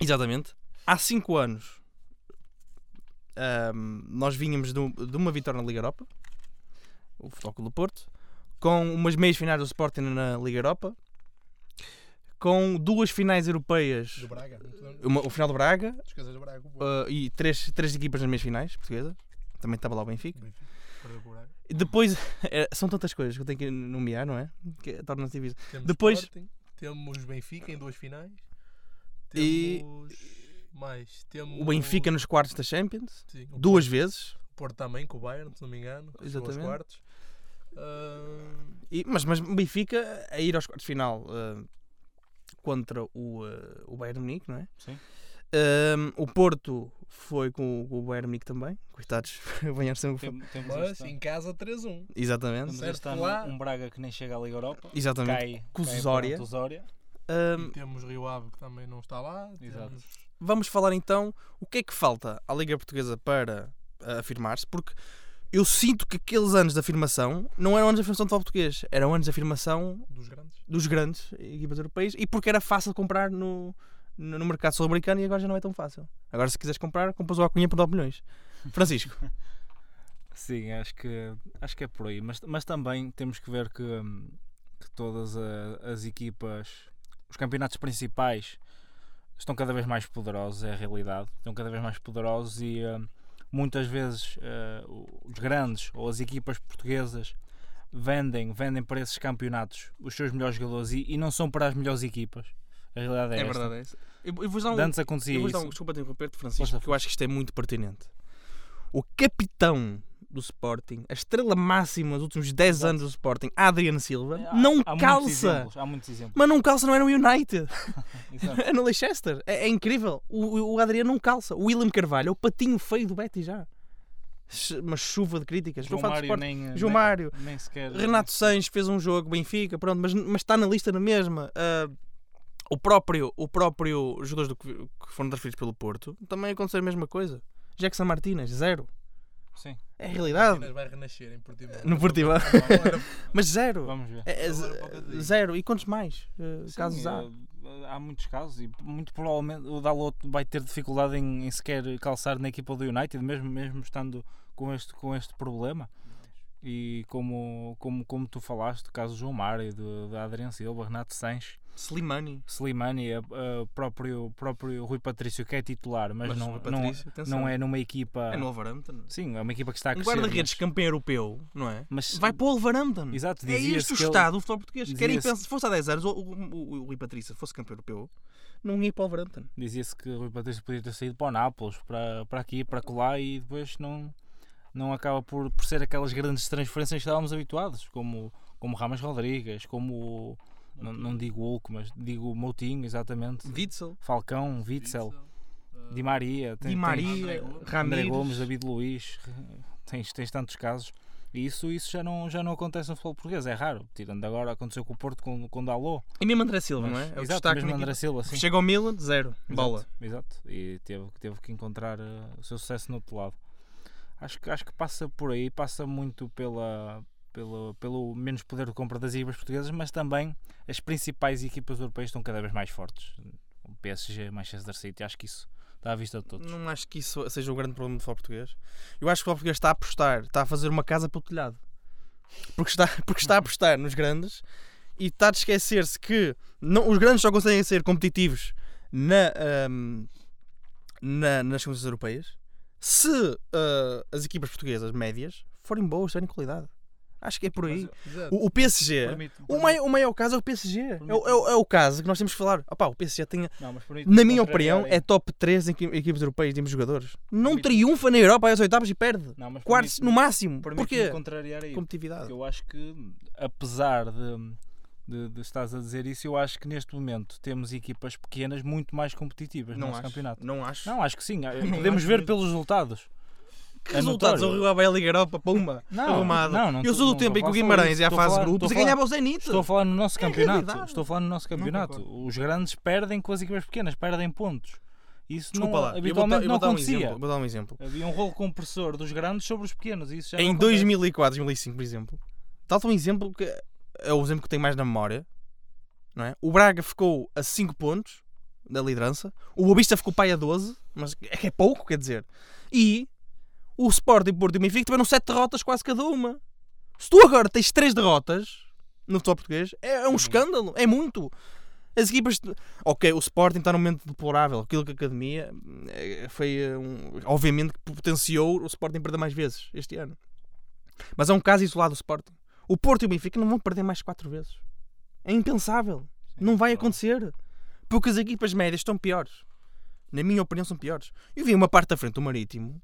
Exatamente. Há 5 anos ahm, nós vínhamos de, um- de uma vitória na Liga Europa, o Futebol Clube do Porto, com umas meias finais do Sporting na Liga Europa, com duas finais europeias, Do Braga. uma, o final do Braga do Braga. ah, e três, três equipas nas meias finais portuguesas. Também estava lá o Benfica. Benfica. E depois, eh, são tantas coisas que eu tenho que nomear, não é? Que torna-se difícil. Temos Depois- Sporting, temos Benfica em duas finais. E- Temos mais. Temos O Benfica nos quartos da Champions, Sim, duas Porto, vezes. Porto também com o Bayern, se não me engano. Exatamente. quartos. Ah, E- mas, mas o Benfica a ir aos quartos de final ah, contra o, ah, o Bayern Munique, não é? Sim. Ahm, o Porto foi com, o- com o Bayern Munique também. Coitados, banhar sempre. Tem- temos mas em casa 3-1. Exatamente. temos certo este ano lá. um Braga que nem chega à Liga Europa. Exatamente. Cai, Com o cai Zória. o Zória. E temos Rio Ave que também não está lá. Exato. Temos... vamos falar então o que é que falta à Liga Portuguesa para ah, afirmar-se, porque eu sinto que aqueles anos de afirmação não eram anos de afirmação do futebol português, eram anos de afirmação Dos grandes. dos grandes equipas europeias e porque era fácil comprar no, no, no mercado sul-americano e agora já não é tão fácil. Agora, se quiseres comprar, compras o Acunha por 9 milhões. Francisco, Sim, acho que, acho que é por aí. Mas, mas também temos que ver que, hum, que todas a- as equipas, os campeonatos principais, estão cada vez mais poderosos, é a realidade. Estão cada vez mais poderosos e hum, muitas vezes eh, os grandes ou as equipas portuguesas vendem, vendem para esses campeonatos os seus melhores jogadores e, e não são para as melhores equipas. A realidade é, esta. é isso. Eu, eu vou dar um, Antes acontecia eu vou isso. dar um desculpa te interromper-te, Francisco, Força, porque eu acho que isto é muito pertinente. O capitão do Sporting, a estrela máxima dos últimos 10 Exato. anos do Sporting, Adriano Silva, Há- não há muitos calça. exemplos, Há muitos exemplos. Mas não calça, não é no United. É no Leicester. É, é incrível. O, o- Adriano não calça. O William Carvalho é o patinho feio do Betis já. Uma chuva de críticas. João Mário nem, João nem- Mário. nem sequer. Renato Sanches fez um jogo, Benfica, pronto, mas, mas está na lista na mesma. Ah, o próprio, o próprio jogadores do que, que foram transferidos pelo Porto também aconteceu a mesma coisa. Jackson Martínez, zero. Sim, É a realidade. Vai renascer em Portimão. No Portimão. Mas zero. vamos ver. É- é zero. E quantos mais ah, Sim, casos há? eh, há muitos casos e muito provavelmente o Dalot vai ter dificuldade em, em sequer calçar na equipa do United, mesmo, mesmo estando com este, com este problema. E como, como, como tu falaste, o caso do João Mário, do, do Adriano Silva, Renato Sanches, Slimani. Slimani, a, a próprio, próprio Rui Patrício, que é titular, mas, não, o não, Patrício, atenção. não é numa equipa. É no Wolverhampton. Sim, é uma equipa que está a Um crescer. guarda-redes mas- campeão europeu, não é? mas, Vai para o Wolverhampton. Exato, É este o ele- estado do futebol português. Querem pensar, se fosse há 10 anos, o, o, o, o Rui Patrício fosse campeão europeu, não ia para o Wolverhampton. Dizia-se que o Rui Patrício podia ter saído para o Nápoles, para, para aqui, para colar e depois não, não acaba por, por ser aquelas grandes transferências que estávamos habituados, como, como Ramos Rodrigues, como não, não digo Hulk, mas digo Moutinho, exatamente. Witzel, Falcão, Witzel, Ah, Di Maria, tem- Di tens Maria, André Gomes. André Ramírez. Gomes, David Luiz, tens, tens tantos casos. E isso, isso já, não, já não acontece no futebol português, é raro. Tirando agora, aconteceu com o Porto com, com Dalot. E mesmo André Silva, Mas- não é? É o exato, destaque mesmo André. Silva, sim. Chega ao Milan, zero. Exato, Bola. Exato. E teve, teve que encontrar eh, o seu sucesso no outro lado. Acho que, acho que passa por aí, passa muito pela, pelo, pelo menos poder de compra das equipas portuguesas, mas também as principais equipas europeias estão cada vez mais fortes. O PSG, Manchester City, acho que isso está à vista de todos. Não acho que isso seja o grande problema do futebol português. Eu acho que o futebol português está a apostar, está a fazer uma casa para o telhado. Porque está, porque está a apostar nos grandes e está a esquecer-se que não, os grandes só conseguem ser competitivos na, ahm, na- nas competições europeias se ah, as equipas portuguesas médias forem boas, tiverem qualidade. Acho que é por aí. exato. O, o PSG, o maior, o maior caso é o PSG. É, o- é o- é o caso que nós temos que falar. Opá, o PSG tem, Não, na minha opinião, é top 3 em equi- equipas europeias de jogadores. Não triunfa na Europa às oitavas e perde. Não, Quartos no máximo. aí. Competitividade. Eu acho que, apesar de, de, de estás a dizer isso, eu acho que neste momento temos equipas pequenas muito mais competitivas no Não nosso acho. campeonato. Não acho. Não, acho que sim. Não Podemos ver mesmo. pelos resultados. que é resultados? O notório. Rio vai à Liga Europa, pumba. Não, arrumado. não, não eu sou do não tempo em que o Guimarães ia à fase de grupos e ganhava o Zenit. Estou a falar no nosso É campeonato. Estou a falar no nosso campeonato. Os grandes perdem com as equipas pequenas, perdem pontos. Isso Desculpa não, lá. Eu vou, dar- habitualmente eu não vou dar um acontecia. exemplo. Vou dar um exemplo. Havia um rolo compressor dos grandes sobre os pequenos. Isso já não Em acontece. 2004, 2005, por exemplo, tal um exemplo que é o exemplo que tenho mais na memória. Não é? O Braga ficou a 5 pontos da liderança, o Boavista ficou pai a 12, mas é que é pouco, quer dizer. E o Sporting, Porto e o Benfica tiveram 7 derrotas quase cada uma. Se tu agora tens 3 derrotas no futebol português, é, é um muito. escândalo, é muito. As equipas. Ok, o Sporting está num momento deplorável. Aquilo que a academia eh, foi. eh, um- obviamente que potenciou o Sporting perder mais vezes este ano. Mas é um caso isolado do Sporting. O Porto e o Benfica não vão perder mais 4 vezes. É impensável. Sim, Não vai claro. acontecer. Porque as equipas médias estão piores. Na minha opinião, são piores. Eu vi uma parte da frente do Marítimo,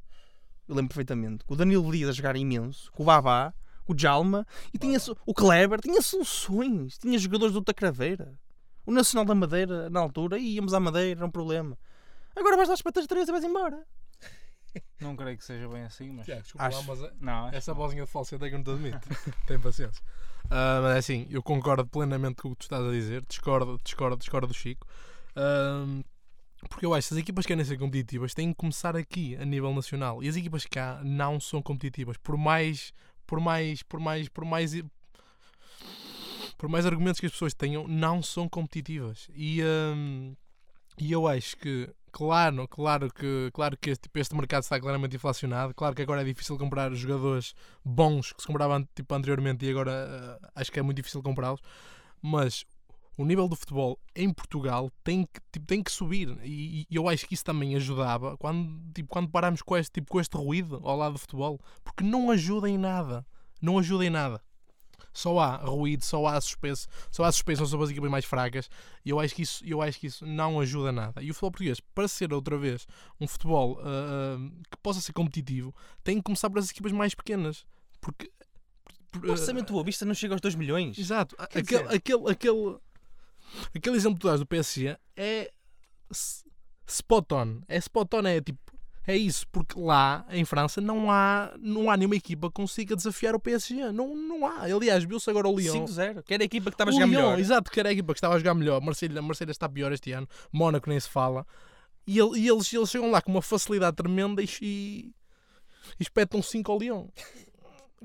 eu lembro perfeitamente, com o Danilo Dias a jogar imenso, com o Babá, com o Jalma, e tinha o Kleber, tinha soluções, tinha jogadores do Tacraveira. O Nacional da Madeira, na altura, e íamos à Madeira, era um problema. Agora vais lá espetas de três e vais embora. Não creio que seja bem assim, mas. Tiago, desculpa lá, Acho- mas é- Não, essa que não. bolinha de é que não te admito. Tem paciência. Ah, mas é assim, eu concordo plenamente com o que tu estás a dizer. Discordo, discordo, discordo do Chico. Ahm, porque eu acho que as equipas querem ser competitivas têm que começar aqui, a nível nacional. E as equipas cá não são competitivas. Por mais. Por mais. Por mais. Por mais. Por mais argumentos que as pessoas tenham, não são competitivas. E, e eu acho que, claro, claro que, claro que este, tipo, este mercado está claramente inflacionado. Claro que agora é difícil comprar jogadores bons que se compravam tipo, anteriormente e agora ah, acho que é muito difícil comprá-los. Mas o nível do futebol em Portugal tem que, tipo, tem que subir e, e eu acho que isso também ajudava quando, tipo, quando paramos com este, tipo, com este ruído ao lado do futebol, porque não ajuda em nada. Não ajuda em nada. Só há ruído, só há suspense, só há suspensão sobre as equipas mais fracas e eu acho que isso, eu acho que isso não ajuda nada. E o futebol português, para ser outra vez um futebol ah, ah, que possa ser competitivo, tem que começar por as equipas mais pequenas. Porque por- O orçamento Boa Vista não chega aos 2 milhões. Exato. Aquele, dizer- aquele, aquele, aquele exemplo que tu dás do PSG é spot on. É spot on, é tipo. É isso, porque lá em França não há, não há nenhuma equipa que consiga desafiar o PSG. Não, não há. Aliás, viu-se agora o Lyon. 5-0. Que era a equipa que estava a jogar Lyon, melhor. Exato, que era a equipa que estava a jogar melhor. Marselha, Marselha está pior este ano. Mónaco nem se fala. E, e eles, eles chegam lá com uma facilidade tremenda e, e, espetam 5 ao Lyon.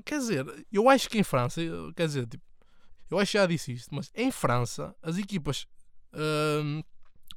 Quer dizer, eu acho que em França, quer dizer, tipo, eu acho que já disse isto, mas em França as equipas hum,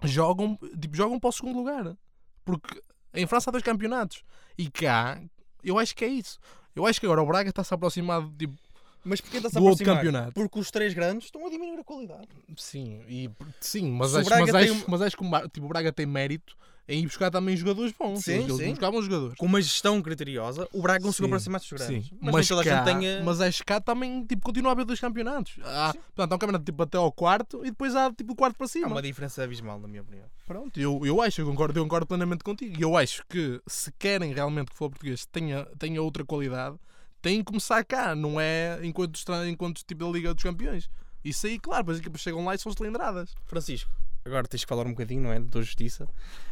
jogam, tipo, jogam para o segundo lugar. Porque em França há dois campeonatos. E cá, eu acho que é isso. Eu acho que agora o Braga está-se a aproximar tipo, Mas porquê está-se aproximar? campeonato. Porque os três grandes estão a diminuir a qualidade. Sim, e, sim mas, acho, mas, tem acho, mas acho que o tipo, o Braga tem mérito em ir buscar também jogadores bons. Sim, eles, sim. buscavam jogadores. Com uma gestão criteriosa, o Braga conseguiu Sim, aproximar-se dos grandes. Sim, Mas, mas, nem toda cá, a gente tenha... mas acho que cá também tipo, continua a haver dois campeonatos. Há, Sim. portanto, há um campeonato tipo, até ao quarto e depois há tipo do quarto para Há cima. uma diferença abismal, na minha opinião. Pronto, eu, eu acho, eu concordo, eu concordo plenamente contigo. E eu acho que se querem realmente que o futebol português tenha, tenha outra qualidade, tem que começar cá, não é enquanto, enquanto tipo da Liga dos Campeões. Isso aí, claro, as equipas chegam lá e são cilindradas. Francisco, agora tens que falar um bocadinho, não é? Da justiça.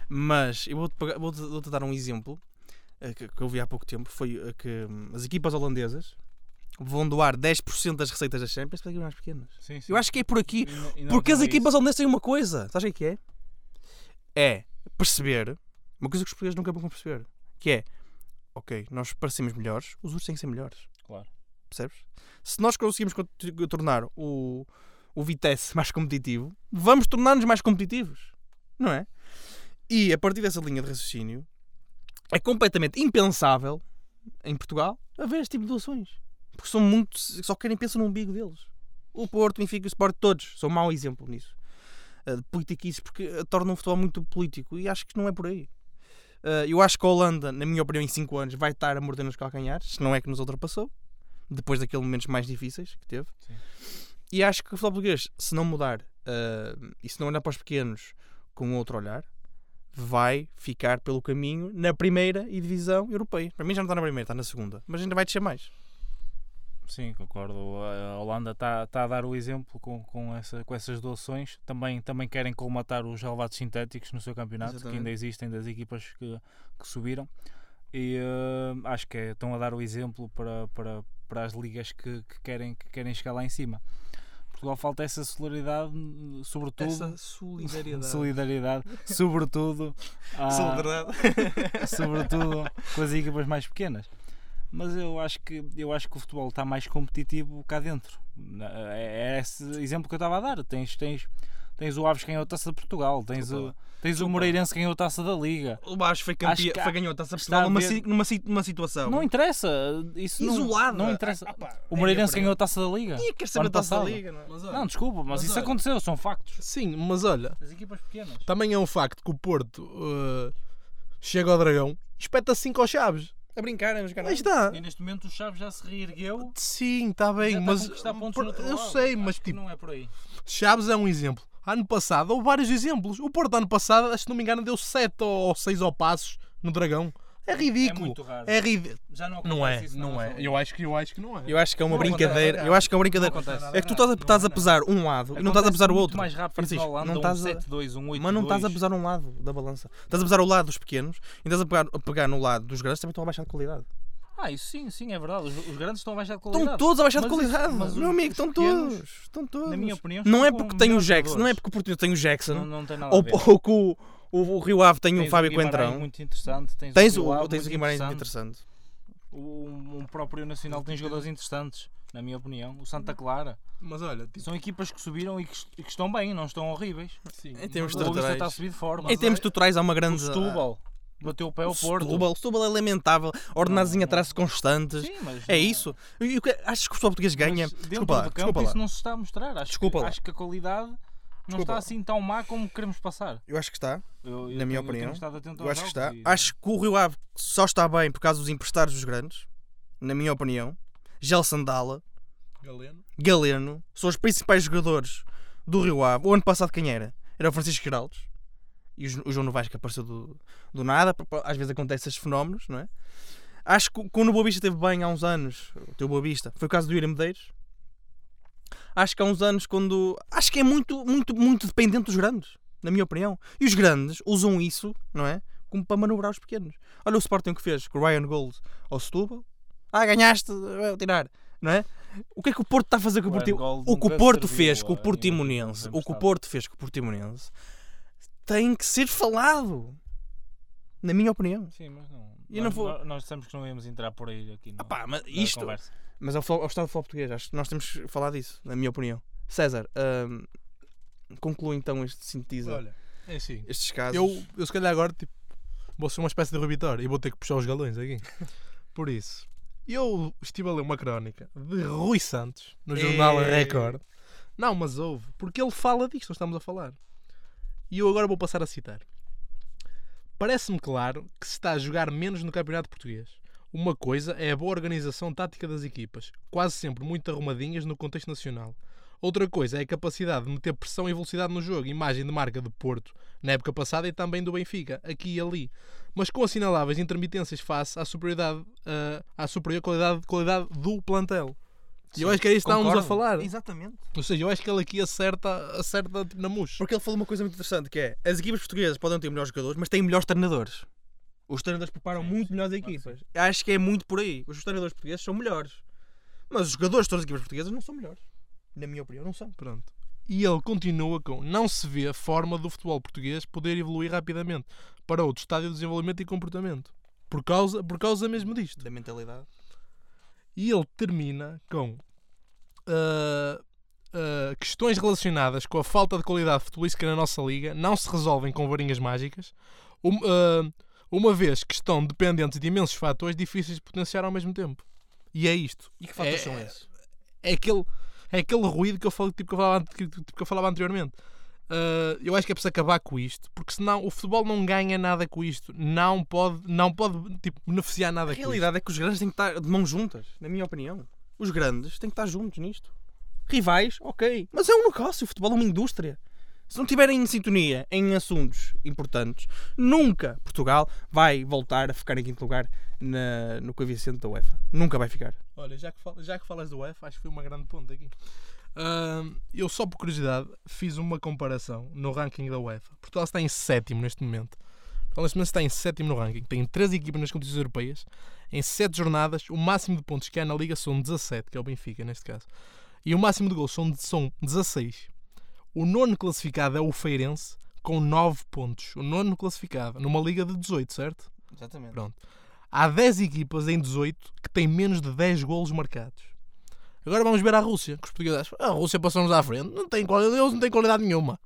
Mas eu vou-te pagar- vou-te vou-te dar um exemplo eh, que, que eu vi há pouco tempo. Foi eh, que hum, as equipas holandesas vão doar 10% das receitas das Champions para equipes mais pequenas. Sim, sim. Eu acho que é por aqui. E e não Porque as só equipas holandesas têm uma coisa. Sabes o que é? É perceber uma coisa que os portugueses nunca vão perceber. Que é, ok, nós parecemos melhores, os outros têm que ser melhores. Claro. Percebes? Se nós conseguimos tornar o, o Vitesse mais competitivo, vamos tornar-nos mais competitivos. Não é? E a partir dessa linha de raciocínio, é completamente impensável em Portugal haver este tipo de doações. Porque são muito. só querem pensar no umbigo deles. O Porto, o Benfica, o Sport, todos são mau exemplo nisso. Uh, de politiquice, porque uh, tornam o futebol muito político e acho que não é por aí. Uh, eu acho que a Holanda, na minha opinião, em 5 anos vai estar a morder nos calcanhares, se não é que nos ultrapassou, depois daqueles momentos mais difíceis que teve. Sim. E acho que o futebol português, se não mudar uh, e se não olhar para os pequenos com outro olhar, vai ficar pelo caminho na primeira e divisão europeia. Para mim já não está na primeira, está na segunda, mas ainda vai descer mais. Sim, concordo. A Holanda está tá a dar o exemplo com, com, essa, com essas doações. Também, também querem colmatar os relevados sintéticos no seu campeonato, Exatamente. que ainda existem das equipas que, que subiram. E eh, acho que é- estão a dar o exemplo para, para, para as ligas que, que querem, que querem chegar lá em cima. Portugal falta essa solidariedade, sobretudo. solidariedade. Solidariedade, sobretudo, à- sobretudo com as equipas mais pequenas. Mas eu acho que eu acho que o futebol está mais competitivo cá dentro. É é esse exemplo que eu estava a dar. Tens, tens, tens o Aves que ganhou a taça de Portugal, tens o, tens o. Moreirense que ganhou a taça da Liga. O Baixo foi, campeão, que foi ganhou a taça está a Portugal numa, ver- numa, numa situação Não interessa, isso não- isolada. não, interessa. Ah, pá, O Moreirense é, ganhou a taça da Liga. Tinha que saber a taça da. Liga. Não. é? Mas, olha, Não, desculpa, mas, Mas isso olha- aconteceu, são factos. Sim, mas olha, As equipas pequenas. também é um facto que o Porto uh, chega ao Dragão e espeta 5 aos Chaves. A brincar, a jogar Aí está. E neste momento o Chaves já se reergueu. Sim, está bem, está mas por- eu lado. sei, Acho mas tipo, não é por aí. Chaves é um exemplo. Ano passado houve vários exemplos. O Porto ano passado, acho que não me engano, deu 7 ou 6 ao passos no Dragão. É É ridículo. muito raro. É ridículo. Já não Não é, isso não nossa é. Eu acho que, eu acho que não é. Eu acho que é uma Não brincadeira. Eu acho que é uma brincadeira. Não É que tu estás a, estás a Não é pesar um lado e não estás a pesar o outro. mais rápido Francisco, Holanda, não um estás a- 7-2, um 8-2. Mas não estás a pesar um lado da balança. Estás a pesar o lado dos pequenos e estás a pegar, a pegar no lado dos grandes também estão a baixar de qualidade. Ah, isso sim, sim, é verdade. Os, os grandes estão a baixar de Estão qualidade. todos a baixar de Mas qualidade. mas Meu os- amigo, os estão pequenos, todos. Estão todos. Na minha opinião, não estão é porque tem o Jackson, não é porque o Portugal tem o Jackson Não, não tem nada a ou, ver. ou que o, o, o Rio Ave tem Tens o Fábio Guimarães Coentrão. muito interessante. Tens, Tens o, o, Ave tens o muito Guimarães muito interessante. interessante. O, o próprio Nacional tem jogadores interessantes, na minha opinião. O Santa Clara. Mas olha, tipo, São equipas que subiram e que, e que estão bem, não estão horríveis. sim, Em termos O Vista laterais. está a subir de forma. Em termos estruturais há uma O grande. Setúbal bateu o pé ao Porto. Setúbal, o Setúbal é lamentável. Não, atrasos constantes. Sim, mas É não- isso. E o que achas que o futebol português ganha? Desculpa lá, campo desculpa lá. isso não se está a mostrar. Acho, Desculpa que, lá. acho que a qualidade não Desculpa está assim tão má como queremos passar. Eu acho que está. Eu- eu Na minha tenho- eu opinião, Eu aos acho que está. e- Acho que o Rio Ave só está bem por causa dos emprestados dos grandes. Na minha opinião. Gelson Dalla, Galeno. Galeno, são os principais jogadores do Rio Ave. O ano passado quem era? Era o Francisco Geraldes. E o Jo- o João Novaes que apareceu do, do nada. Às vezes acontecem esses fenómenos, não é? Acho que quando o Boa Vista esteve bem há uns anos, o teu Boa Vista, foi o caso do Yuri Medeiros. Acho que há uns anos quando. Acho que é muito, muito, muito dependente dos grandes, na minha opinião. E os grandes usam isso, não é? Como para manobrar os pequenos. Olha o Sporting que fez com o Ryan Gold ao Setúbal. Ah, ganhaste, vou tirar, não é? O que é que o Porto está a fazer com o Porto? O que o nunca Porto fez com o Portimonense, o que o. Porto fez com o Portimonense, tem que ser falado. Na minha opinião. Sim, mas não. E não nós, vou- nós- nós dissemos que não íamos entrar por aí aqui. Ah pá, mas na isto. conversa. Mas é o, futebol- é estado do futebol português, acho que nós temos que falar disso, na minha opinião. César, hum, conclui então este sintetiza Olha, é assim. estes casos. Eu, eu se calhar agora tipo, vou ser uma espécie de Rui Vitória e vou ter que puxar os galões aqui. Por isso, eu estive a ler uma crónica de Rui Santos no jornal Ei. Record. Não, mas houve, porque ele fala disto, nós estamos a falar. E eu agora vou passar a citar. Parece-me claro que se está a jogar menos no Campeonato Português. Uma coisa é a boa organização tática das equipas, quase sempre muito arrumadinhas no contexto nacional. Outra coisa é a capacidade de meter pressão e velocidade no jogo, imagem de marca de Porto, na época passada e também do Benfica, aqui e ali. Mas com assinaláveis intermitências face à superioridade, ah, à superior qualidade, qualidade do plantel. E eu acho que é isso que estávamos a falar. Exatamente. Ou seja, eu acho que ele aqui acerta, acerta na mousse. Porque ele falou uma coisa muito interessante que é as equipas portuguesas podem ter melhores jogadores, mas têm melhores treinadores. Os treinadores preparam Sim, muito sim, melhores equipas. Acho que é muito por aí. Os treinadores portugueses são melhores. Mas os jogadores de todas as equipas portuguesas não são melhores. Na minha opinião, não são. Pronto. E ele continua com: não se vê a forma do futebol português poder evoluir rapidamente para outro estádio de desenvolvimento e comportamento. Por causa, por causa mesmo disto. Da mentalidade. E ele termina com ah, ah, questões relacionadas com a falta de qualidade futebolística na nossa liga não se resolvem com varinhas mágicas, um- ah, uma vez que estão dependentes de imensos fatores difíceis de potenciar ao mesmo tempo. E é isto. E que fatores É- são esses? É aquele, é aquele ruído que eu, falo, tipo, que eu, falava, tipo, que eu falava anteriormente. Ah, eu acho que é preciso acabar com isto, porque senão o futebol não ganha nada com isto, não pode, não pode tipo, beneficiar nada A com isto. realidade é que os grandes têm que estar de mãos juntas, na minha opinião. Os grandes têm que estar juntos nisto. Rivais, ok. Mas é um negócio, o futebol é uma indústria. Se não estiverem em sintonia em assuntos importantes, nunca Portugal vai voltar a ficar em quinto lugar na- no coeficiente da UEFA. Nunca vai ficar. Olha, já que, já que falas do UEFA, acho que foi uma grande ponta aqui. Ahm, eu só por curiosidade fiz uma comparação no ranking da UEFA. Portugal está em sétimo neste momento. Portugal neste momento está em sétimo no ranking. Tem três equipas nas competições europeias. Em sete jornadas, o máximo de pontos que há na Liga são 17, que é o Benfica neste caso. E o máximo de gols são, são 16. O nono classificado é o Feirense, com 9 pontos. O nono classificado, numa liga de 18, certo? Exatamente. Pronto. Há 10 equipas em 18 que têm menos de 10 golos marcados. Agora vamos ver a Rússia. Que os portugueses acham, a Rússia passou-nos à frente. Não tem qualidade, eles não têm qualidade nenhuma.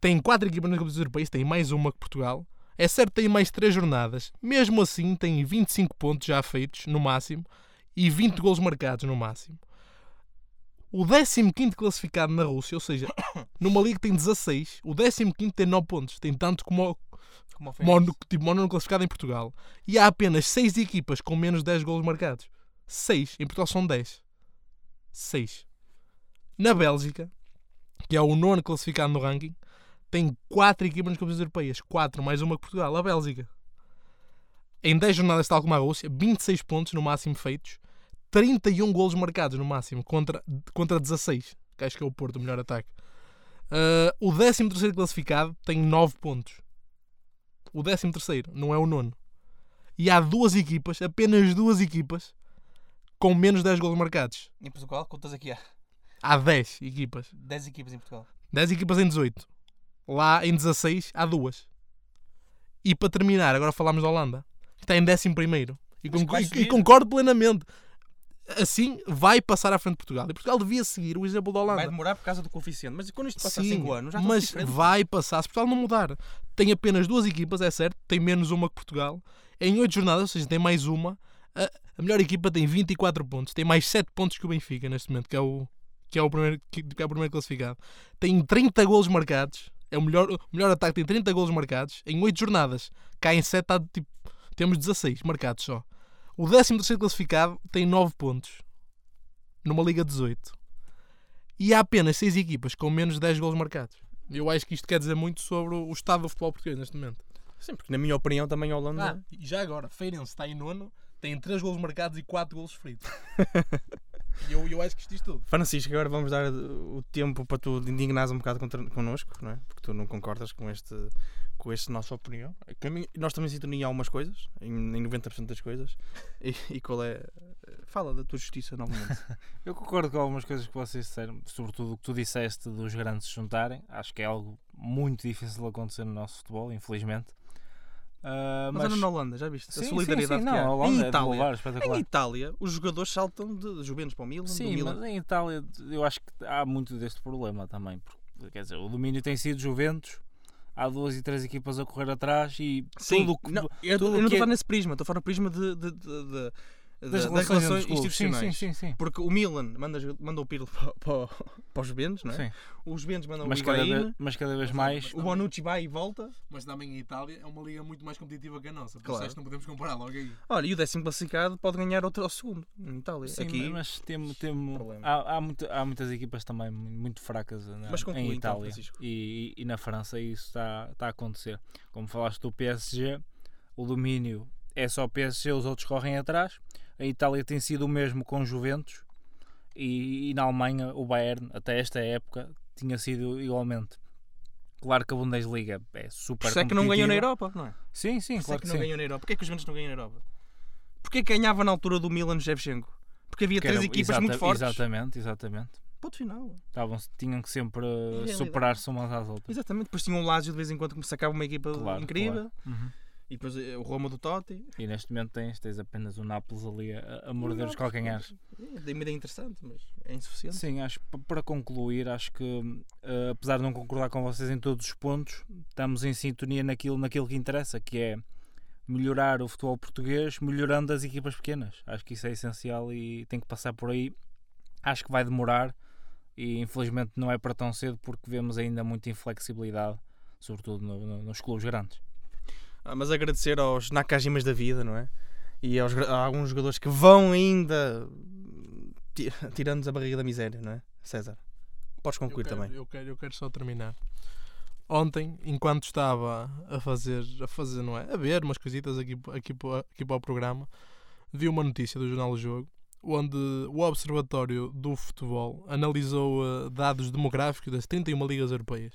Tem 4 equipas nas competições europeias, tem mais uma que Portugal. É certo que tem mais 3 jornadas. Mesmo assim, tem 25 pontos já feitos, no máximo, e 20 golos marcados, no máximo. O 15 classificado na Rússia, ou seja, numa liga que tem 16, o 15 tem 9 pontos. Tem tanto como o Como mono, tipo, classificado em Portugal. E há apenas 6 equipas com menos de 10 golos marcados. 6. Em Portugal são 10. 6. Na Bélgica, que é o nono classificado no ranking, tem 4 equipas nas competições europeias. 4 mais uma que Portugal. A Bélgica. em 10 jornadas, tal como a Rússia, 26 pontos no máximo feitos, 31 golos marcados no máximo, contra, contra 16, que acho que é o Porto, o melhor ataque. Uh, o 13 classificado tem 9 pontos. O 13 não é o nono. E há duas equipas, apenas duas equipas, com menos 10 golos marcados. Em Portugal, quantas aqui há? Há 10 equipas. 10 equipas em Portugal. 10 equipas em 18. Lá em 16 há duas. E para terminar, agora falamos da Holanda, que está em 11 primeiro. E, con- vai e- e concordo plenamente. Assim vai passar à frente de Portugal. E Portugal devia seguir o exemplo da Vai Holanda. demorar por causa do coeficiente. Mas quando isto passar Sim, 5 anos, já mas diferente. vai passar se Portugal não mudar. Tem apenas duas equipas, é certo, tem menos uma que Portugal. Em 8 jornadas, ou seja, tem mais uma. A, melhor equipa tem 24 pontos, tem mais 7 pontos que o Benfica neste momento, que é o, que é o, primeiro, que, é o primeiro classificado. Tem 30 golos marcados, é o melhor, o melhor ataque, tem 30 golos marcados em 8 jornadas. Cá em 7 tá, tipo, temos 16 marcados só. O 13 classificado tem 9 pontos numa Liga 18 e há apenas 6 equipas com menos de 10 golos marcados. Eu acho que isto quer dizer muito sobre o estado do futebol português neste momento. Sim, porque na minha opinião também a Holanda. Ah, e já agora, Feirense está em nono, tem 3 golos marcados e 4 golos feridos. e eu, eu acho que isto diz tudo. Francisco, agora vamos dar o tempo para tu indignares um bocado contra, connosco, não é? Porque tu não concordas com este com esta nossa opinião. Que a mim- Nós também sintonia em algumas coisas, em, em 90% das coisas. E, e qual é. Fala da tua justiça novamente. Eu concordo com algumas coisas que vocês disseram, sobretudo o que tu disseste dos grandes se juntarem. Acho que é algo muito difícil de acontecer no nosso futebol, infelizmente. Ah, Mas, anda na Holanda, já viste? Sim, a sim, solidariedade sim, que não, há. em é Itália, espetacular. em Itália, os jogadores saltam de Juventus para o Milan, Sim, Milan. mas em Itália eu acho que há muito deste problema também. Porque, quer dizer, o domínio tem sido Juventus, há duas e três equipas a correr atrás e Sim, tudo que. não, eu, tudo eu não estou que a é- falar nesse prisma, estou a falar no prisma de, de- de- de- das das relações, relações clubes. institucionais. Sim, sim, sim. sim. Porque o Milan manda, manda o Pirlo para, para, para os Juventus, não é? Sim. Os Juventus mandam Mas, o cada Higuaín, vez, mas cada vez mais. o Bonucci vai e volta. Mas também em Itália é uma liga muito mais competitiva que a nossa. Por Claro. isso acho que não podemos comparar logo aí. Olha, e o décimo classificado pode ganhar outro ao segundo, em Itália. Sim, Aqui, mas temo, temo, há, há, muito- há muitas equipas também muito fracas na, Mas conclui em então, Itália Francisco. e, e- e na França isso está, está a acontecer. Como falaste do PSG, o domínio é só o PSG, os outros correm atrás. A Itália tem sido o mesmo com Juventus e, e na Alemanha o Bayern, até esta época, tinha sido igualmente. Claro que a Bundesliga é por super isso é que não ganhou na. Europa, não é? Sim, sim, Por é claro que que não sim. ganhou na Europa. Porquê é que os Juventus não ganham na Europa? Porquê que ganhava na altura do Milan Shevchenko? Porque havia Que três era- equipas exata- muito fortes. Exatamente, exatamente. Ponto final. Estavam, tinham que sempre realidade. superar-se umas às outras. Exatamente. Depois tinha um Lazio de vez em quando que me sacava uma equipa Claro, incrível. claro. Uhum. E depois eh, o Roma do Totti. E neste momento tens, tens apenas o Nápoles ali a, a morder os calcanhares. É, uma ideia interessante, mas é insuficiente. Sim, acho para concluir, acho que eh, apesar de não concordar com vocês em todos os pontos, estamos em sintonia naquilo, naquilo que interessa, que é melhorar o futebol português, melhorando as equipas pequenas. Acho que isso é essencial e tem que passar por aí. Acho que vai demorar e infelizmente não é para tão cedo porque vemos ainda muita inflexibilidade, sobretudo no- no- nos clubes grandes. Ah, mas agradecer aos Nakajimas da vida, não é? E aos, a alguns jogadores que vão ainda ti- tirando-nos a barriga da miséria, não é? César, podes concluir eu quero, também. Eu quero, eu quero só terminar. Ontem, enquanto estava a fazer, a fazer, não é? A ver umas coisitas aqui, aqui, para- aqui para o programa, vi uma notícia do Jornal do Jogo, onde o Observatório do Futebol analisou eh, dados demográficos das 31 ligas europeias.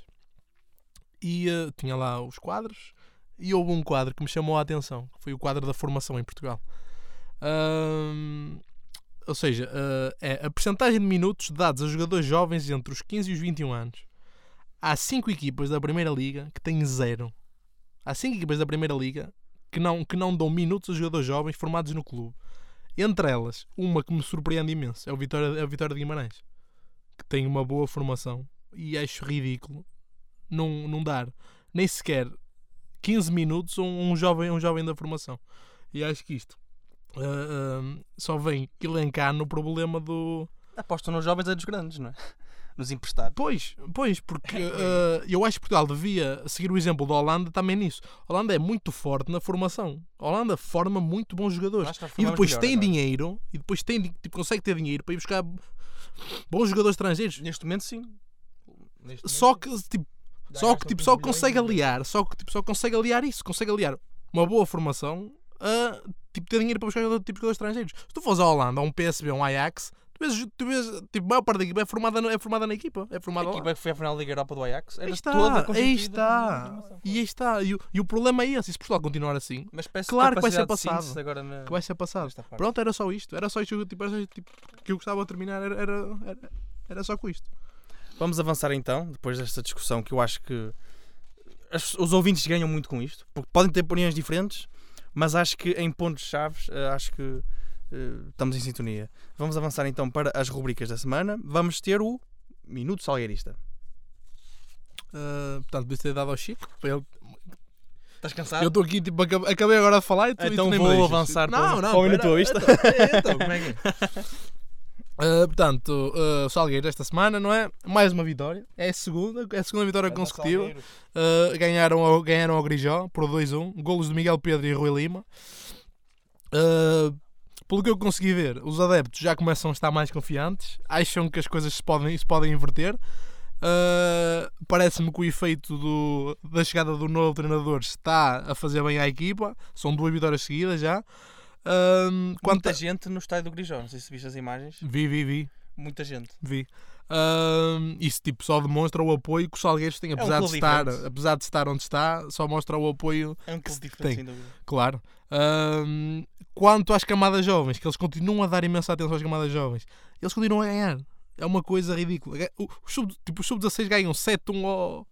E eh, tinha lá os quadros, e houve um quadro que me chamou a atenção, que foi o quadro da formação em Portugal. Ou seja, eh, é a percentagem de minutos dados a jogadores jovens entre os 15 e os 21 anos. Há 5 equipas da Primeira Liga que têm zero. Há 5 equipas da Primeira Liga que não, que não dão minutos a jogadores jovens formados no clube. Entre elas, uma que me surpreende imenso é o Vitória, é o Vitória de Guimarães, que tem uma boa formação e acho ridículo não, não dar nem sequer 15 minutos um, um jovem, um jovem da formação. E acho que isto ah, ah, só vem elencar no problema do, Apostam nos jovens e dos grandes, não é? Nos emprestados. Pois, pois, porque eh, eu acho que Portugal devia seguir o exemplo da Holanda também nisso. A Holanda é muito forte na formação. A Holanda forma muito bons jogadores. E depois melhor tem agora. dinheiro, e depois tem, tipo, consegue ter dinheiro para ir buscar bons jogadores estrangeiros. Neste momento, sim. Neste Só momento, que, tipo, só que tipo, 15 só consegue aliar, só que tipo, só consegue aliar isso, consegue aliar uma boa formação a tipo, ter dinheiro para buscar outro tipo de jogadores estrangeiros. Se tu fores à Holanda, a um PSV, a um Ajax, tu vês, tu vês tipo, a maior parte da equipa é formada, na- é formada na equipa. É A formada lá. equipa que foi à final da Liga Europa do Ajax era Aí está, toda aí está. E aí está. E o, e o problema é esse. E se Portugal continuar assim, Mas Claro que vai ser passado. agora na, que vai ser passado. Pronto, era só isto. Era só isto tipo, era só isto, tipo, que eu gostava de terminar. Era, era, era, era só com isto. Vamos avançar então, depois desta discussão que eu acho que as- os ouvintes ganham muito com isto, porque podem ter opiniões diferentes, mas acho que em pontos-chave acho que eh, estamos em sintonia. Vamos avançar então para as rubricas da semana. Vamos ter o Minuto Salgueirista. Uh, portanto, devia ter dado ao Chico. para ele- Estás cansado? Eu estou aqui, tipo, acab- acabei agora de falar e tu, e tu Então vou avançar não, para o- não, para o Minuto pera, Egoísta. Então, então, como é que é? Uh, portanto, uh, o Salgueiro esta semana, não é? Mais uma vitória. É a segunda, é a segunda vitória consecutiva. Uh, ganharam, ao, ganharam ao Grijó por 2-1. Golos de Miguel Pedro e Rui Lima. Uh, pelo que eu consegui ver, os adeptos já começam a estar mais confiantes. Acham que as coisas se podem, se podem inverter. Parece-me que o efeito do- da chegada do novo treinador está a fazer bem à equipa. São duas vitórias seguidas já. Um, Muita a- gente no estádio do Grijó, não sei se viste as imagens. Vi, vi, vi. Muita gente. Vi. Ahm, isso tipo, só demonstra o apoio que o Salgueiros um apesar, de clube estar, diferente. apesar de estar onde está, só mostra o apoio, É um Que tem. sem dúvida. claro. Ahm, quanto às camadas jovens, que eles continuam a dar imensa atenção às camadas jovens, eles continuam a ganhar. É uma coisa ridícula. O, o sub, tipo, os sub-16 ganham 7-1 ao,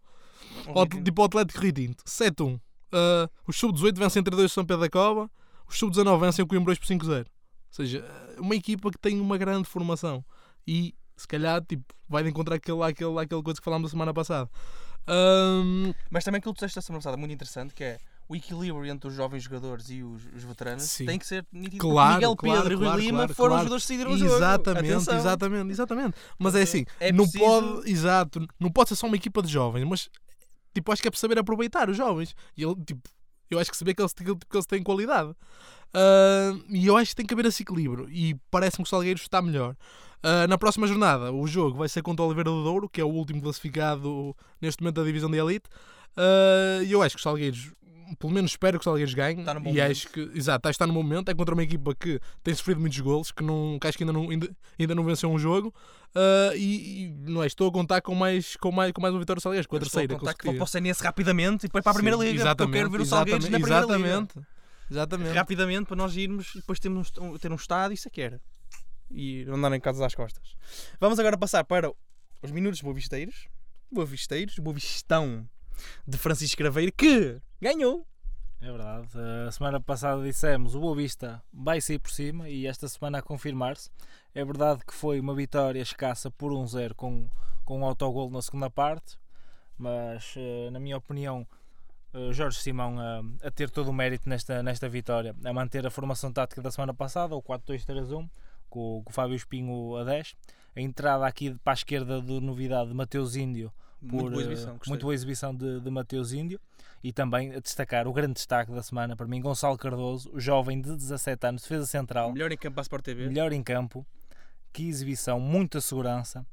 ao, Um tipo, ao Atlético Rio Tinto. 7-1. Ah, os sub-18 vencem 3-2 São Pedro da Cova. Os sub-19 vencem o Coimbrões por 5-0. Ou seja, uma equipa que tem uma grande formação. E se calhar tipo, vai encontrar aquele, aquele, aquela coisa que falámos a semana passada. Ahm, Mas também aquilo que tu disseste a semana passada, muito interessante, que é o equilíbrio entre os jovens jogadores e os, os veteranos Sim. tem que ser nítido. Claro, Miguel claro, Pedro e Rui claro, Lima claro, foram os jogadores que decidiram o jogo. exatamente, Atenção. exatamente, exatamente. Mas é assim, É não preciso- pode, exato, não pode ser só uma equipa de jovens, mas tipo, acho que é para saber aproveitar os jovens. E ele, tipo, eu acho que se vê que eles, que, eles têm qualidade. Ah, e eu acho que tem que haver esse equilíbrio. E parece-me que o Salgueiros está melhor. Ah, na próxima jornada, o jogo vai ser contra o Oliveira do Douro, que é o último classificado neste momento da divisão de Elite. Ah, E eu acho que o Salgueiros, pelo menos espero que o Salgueiros ganhe. Está bom e momento. acho que, exato, está no momento. É contra uma equipa que tem sofrido muitos golos, que, não, que acho que ainda não, ainda, ainda não venceu um jogo. Ah, e, e, não é, estou a contar com mais, com mais, com mais uma vitória do Salgueiros, com a Eu estou terceira. contar que vou para o CNS rapidamente e depois para a Primeira Sim, Liga. porque eu Exatamente, quero ver o Salgueiros na Primeira Liga. exatamente, exatamente. Rapidamente para nós irmos e depois termos um, ter um estádio, isso é que era. E andar em casas às costas. Vamos agora passar para os minutos boavisteiros. Boavisteiros, boavistão de Francisco Craveiro que ganhou. É verdade. A semana passada dissemos o Boa Vista vai sair por cima e esta semana a confirmar-se. É verdade que foi uma vitória escassa por 1-0 com, com um autogol na segunda parte, mas eh, na minha opinião eh, Jorge Simão a, a ter todo o mérito nesta, nesta vitória, a manter a formação tática da semana passada, o 4-2-3-1, com, com o Fábio Espinho a 10. A entrada aqui para a esquerda do novidade de Mateus Índio Muito boa eh, exibição. gostei. muito boa exibição de, de Mateus Índio e também a destacar o grande destaque da semana para mim, Gonçalo Cardoso, o jovem de 17 anos, defesa central, Melhor em campo para a Sport TV. melhor em campo, que exibição, muita segurança,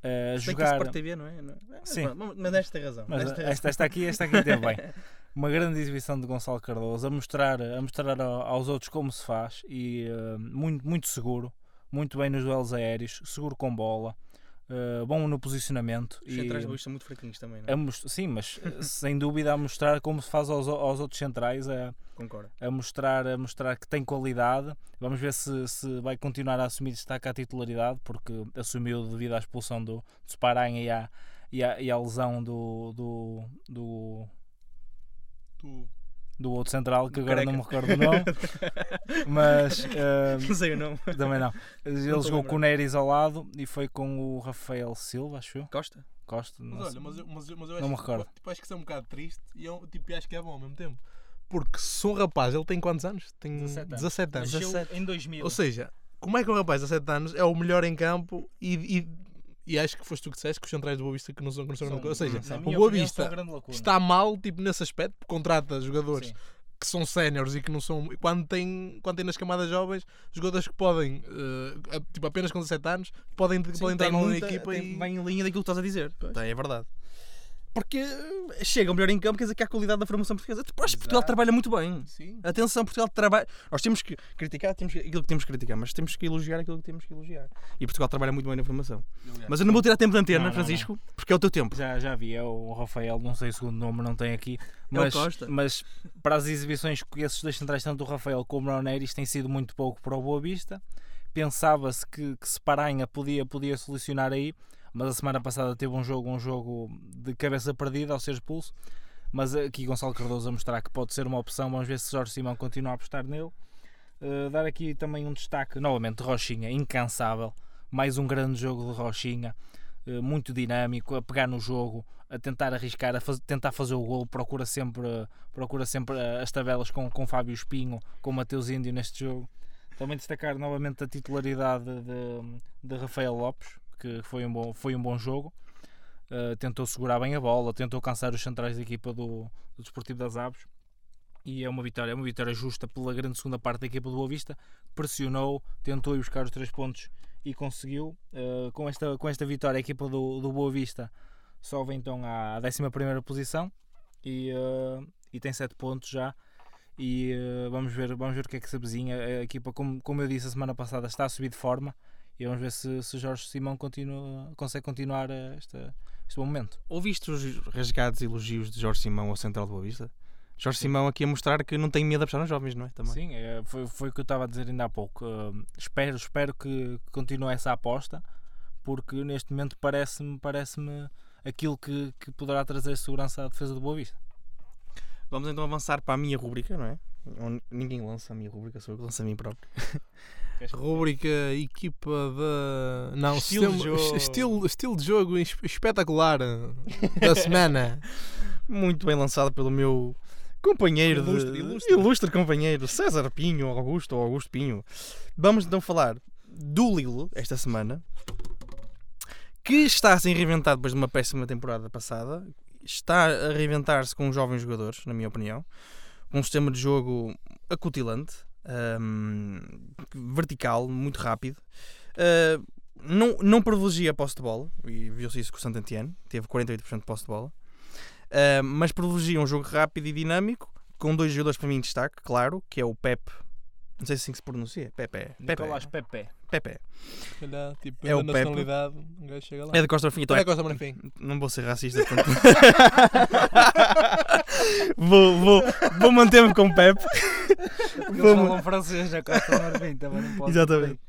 Se bem que jogar. Sport TV, não é? Não é? Mas Sim. Mas Nesta tem razão. Mas Nesta tem esta, esta aqui, esta aqui teve bem. Uma grande exibição de Gonçalo Cardoso a mostrar, a mostrar ao- aos outros como se faz e eh, muito, muito seguro, muito bem nos duelos aéreos, seguro com bola, eh, bom no posicionamento. Os centrais de Boa são muito fraquinhos também, não é? sim, mas eh, sem dúvida a mostrar como se faz aos, aos outros centrais, a, Concordo. a, mostrar, a mostrar que tem qualidade. Vamos ver se, se vai continuar a assumir destaque à titularidade, porque assumiu devido à expulsão do, do Sparanha e à, e, à, e à lesão do, do, do, do outro central, que Do agora não me Careca. recordo o nome, mas eh, Não sei o nome. também não. Ele a jogou com o Neres ao lado e foi com o Rafael Silva, acho eu. Costa? Costa, não Mas olha, mas, eu- mas, eu- mas eu Não acho, me recordo. que- tipo, acho que isso é um bocado triste e eu, tipo, acho que é bom ao mesmo tempo. Porque se um rapaz, ele tem quantos anos? Tem 17 anos. 17 anos. Nasceu em 2000. Ou seja, como é que um rapaz de 17 anos é o melhor em campo e, e, e acho que foste tu que disseste que os centrais do Boa Vista que não são, que não são, São- Ou seja, o Boa Vista está mal tipo, nesse aspecto, porque contrata jogadores Sim. que são séniores e que não são. Quando tem, quando tem nas camadas jovens, jogadores que podem, a- tipo, apenas com 17 anos, podem, Sim, podem entrar muita- equipa tem- e. Vem em linha daquilo que estás a dizer. Tem, é verdade. Porque chega o melhor em campo, quer dizer que há qualidade da formação portuguesa. Tipo, acho que Portugal trabalha muito bem. Sim. Atenção, Portugal trabalha. Nós temos que criticar temos que- aquilo que temos que criticar, mas temos que elogiar aquilo que temos que elogiar. E Portugal trabalha muito bem na formação. Mas eu não vou tirar tempo de antena, Não, não, Francisco, porque é o teu tempo. Já, já vi, é o Rafael, não sei o segundo nome, não tem aqui. É Mas, Costa. mas para as exibições que esses dois centrais, tanto o Rafael como o Brauneris, tem sido muito pouco para o Boa Vista. Pensava-se que, que se Paranha podia, podia solucionar aí, mas a semana passada teve um jogo, um jogo de cabeça perdida ao ser expulso. Mas aqui Gonçalo Cardoso a mostrar que pode ser uma opção. Vamos ver se Jorge Simão continua a apostar nele. Uh, dar aqui também um destaque, novamente, Rochinha, incansável. Mais um grande jogo de Rochinha, uh, muito dinâmico, a pegar no jogo, a tentar arriscar, a faz- tentar fazer o gol. Procura sempre, procura sempre uh, as tabelas com, com Fábio Espinho, com Mateus Índio neste jogo. Também destacar novamente a titularidade de, de Rafael Lopes, que foi um bom, foi um bom jogo. Uh, tentou segurar bem a bola, tentou alcançar os centrais da equipa do, do Desportivo das Aves e é uma vitória, é uma vitória justa pela grande segunda parte da equipa do Boa Vista. Pressionou, tentou ir buscar os três pontos e conseguiu. Uh, com, esta, com esta vitória, a equipa do, do Boa Vista sobe então à 11 posição e, uh, e tem 7 pontos já. E uh, vamos, ver, vamos ver o que é que se avizinha. A equipa, como, como eu disse a semana passada, está a subir de forma. E vamos ver se, se Jorge Simão continua, consegue continuar uh, esta, este bom momento. Ouviste os rasgados elogios de Jorge Simão ao Central de Boa Vista? Jorge Simão aqui a mostrar que não tem medo de apostar nos jovens, não é? Também. Sim, é, foi, foi o que eu estava a dizer ainda há pouco. Uh, espero, espero que continue essa aposta, porque neste momento parece-me parece aquilo que, que poderá trazer segurança à defesa do Boa Vista. Vamos então avançar para a minha rubrica, não é? Ninguém lança a minha rubrica, sou eu que lanço a mim próprio. Rubrica equipa da. Não, Estilo de sistema- jogo. estilo, estilo de jogo es- espetacular da semana. Muito bem lançado pelo meu companheiro, de- Ilustre, ilustre. ilustre companheiro César Pinho, Augusto ou Augusto Pinho. Vamos então falar do Lilo esta semana, que está a se reinventar depois de uma péssima temporada passada. Está a reinventar-se com jovens jogadores, na minha opinião, um sistema de jogo acutilante, hum, vertical, muito rápido. Uh, não, não privilegia a posse de bola, e viu-se isso com o Santantiano, teve 48% de posse de bola. Uh, mas privilegia um jogo rápido e dinâmico, com dois jogadores para mim em destaque, claro, que é o Pep. Não sei se assim que se pronuncia. Pepe. Pepe. Nicolás Pepe. Pepe. Se calhar, tipo, É o da Pepe. nacionalidade, um gajo chega lá. É de Costa Marfim. Então é- a Costa Marfim. Não vou ser racista. portanto- vou, vou, vou manter-me com Pepe. Eles Vamos- falam francês na Costa Marfim, também não pode. Exatamente.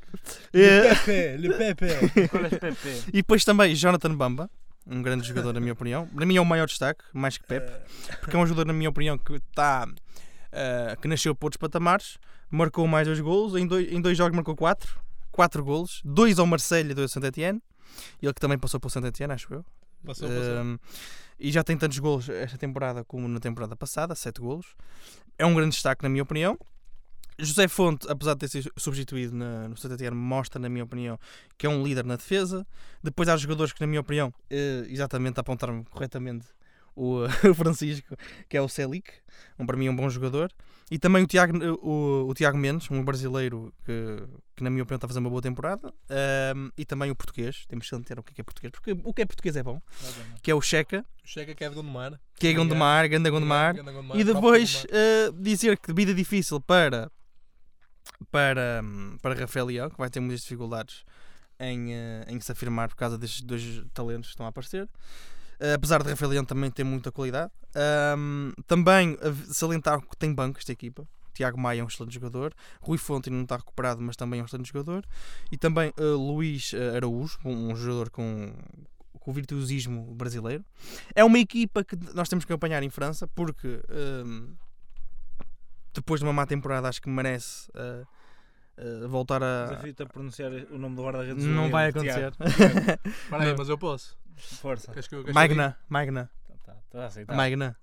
Le É, Pepe, Le Pepe. Nicolás Pepe. e depois também Jonathan Bamba. Um grande jogador, na minha opinião. Para mim é o maior destaque, mais que Pepe. porque é um jogador, na minha opinião, que está ah, que nasceu para outros patamares, marcou mais dois golos, em dois, em dois jogos marcou quatro, quatro golos, dois ao Marselha e dois ao Saint-Etienne, ele que também passou pelo Saint-Etienne, acho eu. Passou, passou. Um, e já tem tantos golos esta temporada como na temporada passada, sete golos. É um grande destaque, na minha opinião. José Fonte, apesar de ter sido substituído na, no Saint-Etienne, mostra, na minha opinião, que é um líder na defesa. Depois há jogadores que, na minha opinião, eh, exatamente apontaram corretamente o, o Francisco, que é o Celic, um, para mim um bom jogador. E também o Tiago, o, o Tiago Mendes, um brasileiro que, que, na minha opinião, está a fazer uma boa temporada. Um, e também o português, temos que entender o que é, que é português, porque o que é português é bom, que é o Checa, Chega que é de Gondomar. que é Gondomar, Ganda Gondomar. Gondomar, E depois uh, dizer que vida difícil para, para, para Rafael Leão, que vai ter muitas dificuldades em, uh, em se afirmar por causa destes dois talentos que estão a aparecer. Uh, apesar de Rafael Leão também ter muita qualidade. Um, também salientar que tem banco esta equipa. Tiago Maia é um excelente jogador. Rui Fonte não está recuperado, mas também é um excelente jogador. E também uh, Luís uh, Araújo, um, um jogador com, com o virtuosismo brasileiro. É uma equipa que nós temos que acompanhar em França porque um, depois de uma má temporada acho que merece uh, uh, voltar a. Desafio-te a pronunciar o nome do guarda-redes. Não vai acontecer. Para aí, mas eu posso. Força. Queres que eu- queres que eu Magna, Magna, Tá, tá a aceitar. Magna.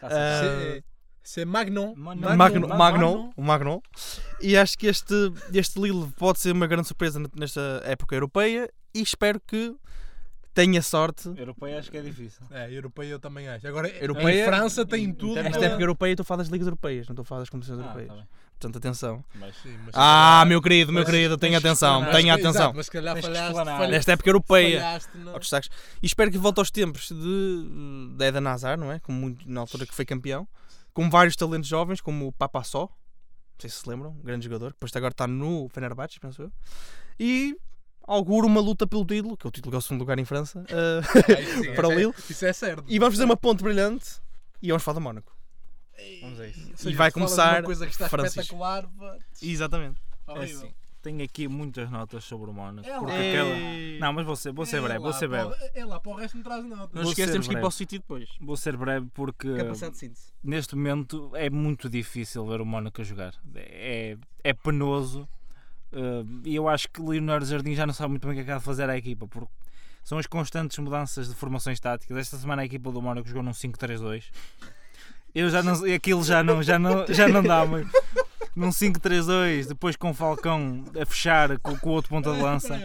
Tá a diga? aceitar. Ah, C'est- C'est Magnon. Magnon. Magno, Magno, Magno, o Magno. E acho que este, este Lille pode ser uma grande surpresa nesta época europeia e espero que tenha sorte. Europeia acho que é difícil. É, europeia eu também acho. Agora, Europeia- em França tem tudo. Esta época europeia, estou a falar das ligas europeias, não estou a falar das competições Ah, europeias. tá bem. Portanto, atenção. Mas Sim, mas- Ah, meu querido, meu querido, tenha atenção, tenha atenção. mas se calhar falhaste, falhaste, Nesta época europeia. falhaste. E espero que volte aos tempos de, de Eden Hazard, não é? Como muito, na altura que foi campeão. Com vários talentos jovens, como o Papa Só. Não sei se se lembram, um grande jogador. que Depois agora está no Fenerbahçe, penso eu. E auguro uma luta pelo título, que é o título que é o segundo lugar em França, eh, Ah, isso sim, para o é- Lille. Isso é certo. E vamos fazer uma ponte brilhante e vamos falar do Mónaco. Vamos a isso. Seja, e vai começar uma coisa que está Francis. espetacular. pá, Exatamente. É assim, tenho aqui muitas notas sobre o Mónaco. É porque aquela... Não, mas vou ser, vou ser É breve, vou lá, ser breve. É lá, para o resto não traz nada. Não Vou esqueças, ser temos que ir breve. para o sítio depois. Vou ser breve porque Capacidade de síntese. neste momento é muito difícil ver o Mónaco a jogar. É, é penoso. eh, E eu acho que Leonardo Jardim já não sabe muito bem o que é que há de fazer à equipa. Porque são as constantes mudanças de formações táticas. Esta semana a equipa do Mónaco jogou num 5-3-2. Eu já não, aquilo já não, já não, já não dá mais. Num 5-3-2, depois com o Falcão a fechar com, com o outro ponta de lança.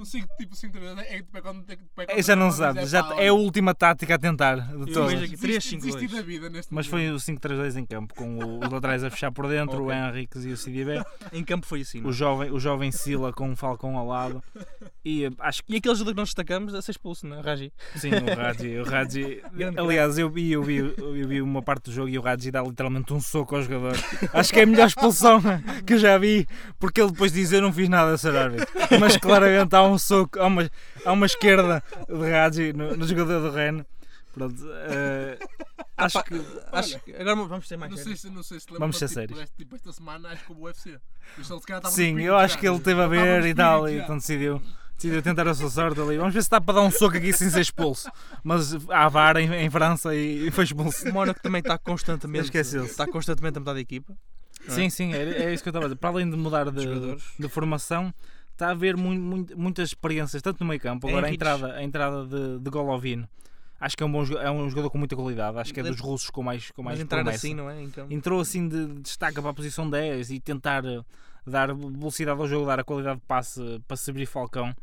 Um 5 tipo 5 é tipo é quando é quando- É, já não sabe, diz, já é a última tática a tentar de Eu todas. vejo aqui três, desisti- cinco, desisti dois. da vida neste Mas foi o 5-3-2 em campo, com o- os laterais a fechar por dentro, o. Henriques e o CDB, Em campo foi assim. é? o jovem, o jovem Sila com o Falcão ao lado. E eh, acho que E aquele jogador que nós destacamos a ser expulso, não é? Raji. sim, o Radji, o Grande aliás, eu vi, eu, vi, eu vi uma parte do jogo e o Radji dá literalmente um soco ao jogador. Acho que é a melhor expulsão que eu já vi, porque ele depois diz: Eu não fiz nada, Sr. Árbitro. Mas claramente há um soco, há uma, há uma esquerda de Radji no, no jogador do Ren. Pronto, eh, acho que. Acho que agora vamos ter mais. Não sei sérios. se, não sei se lembra, Vamos ser tipo, sérios. este- tipo, esta semana acho que o UFC. Sim, eu acho que ele esteve a ver e tal, e então decidiu, decidiu tentar a sua sorte ali. Vamos ver se está para dar um soco aqui sem ser expulso. Mas há VAR em, em França e, foi expulso. O Mónaco também está constantemente. Esqueceu-se. Está constantemente a mudar de equipa. é? Sim, sim, é, é isso que eu estava a dizer. Para além de mudar de, de formação, está a haver mu- mu- muitas experiências, tanto no meio campo, agora a entrada, a entrada de, de Golovin. Acho que é um, bom, é um jogador com muita qualidade. Acho que é dos russos com mais, com mais Mas entrar promessa. assim, não é? Campo. entrou assim de de destaca para a posição 10 e tentar dar velocidade ao jogo, dar a qualidade de passe para se abrir Falcão.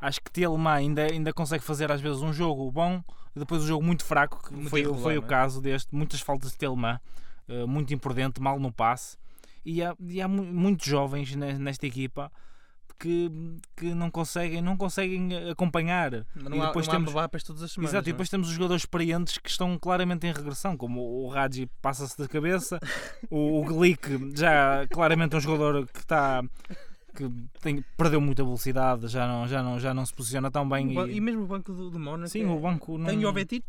Acho que Telma ainda, ainda consegue fazer às vezes um jogo bom e depois um jogo muito fraco, que Muito foi, irregular, foi o é? caso deste. Muitas faltas de Telma, eh, muito imprudente, mal no passe. E há, e há mu- muitos jovens ne- nesta equipa que, que não conseguem, não conseguem acompanhar. E não há, depois há temos- Mbappés todas as semanas. Exato, e é? depois temos os jogadores experientes que estão claramente em regressão, como o Raji passa-se da cabeça, o, o Glick já claramente é um jogador que está que tem, perdeu muita velocidade, já não, já, não, já não se posiciona tão bem. O E, E mesmo o banco do, do Mónaco. sim, é- o banco não Tem Jovetic,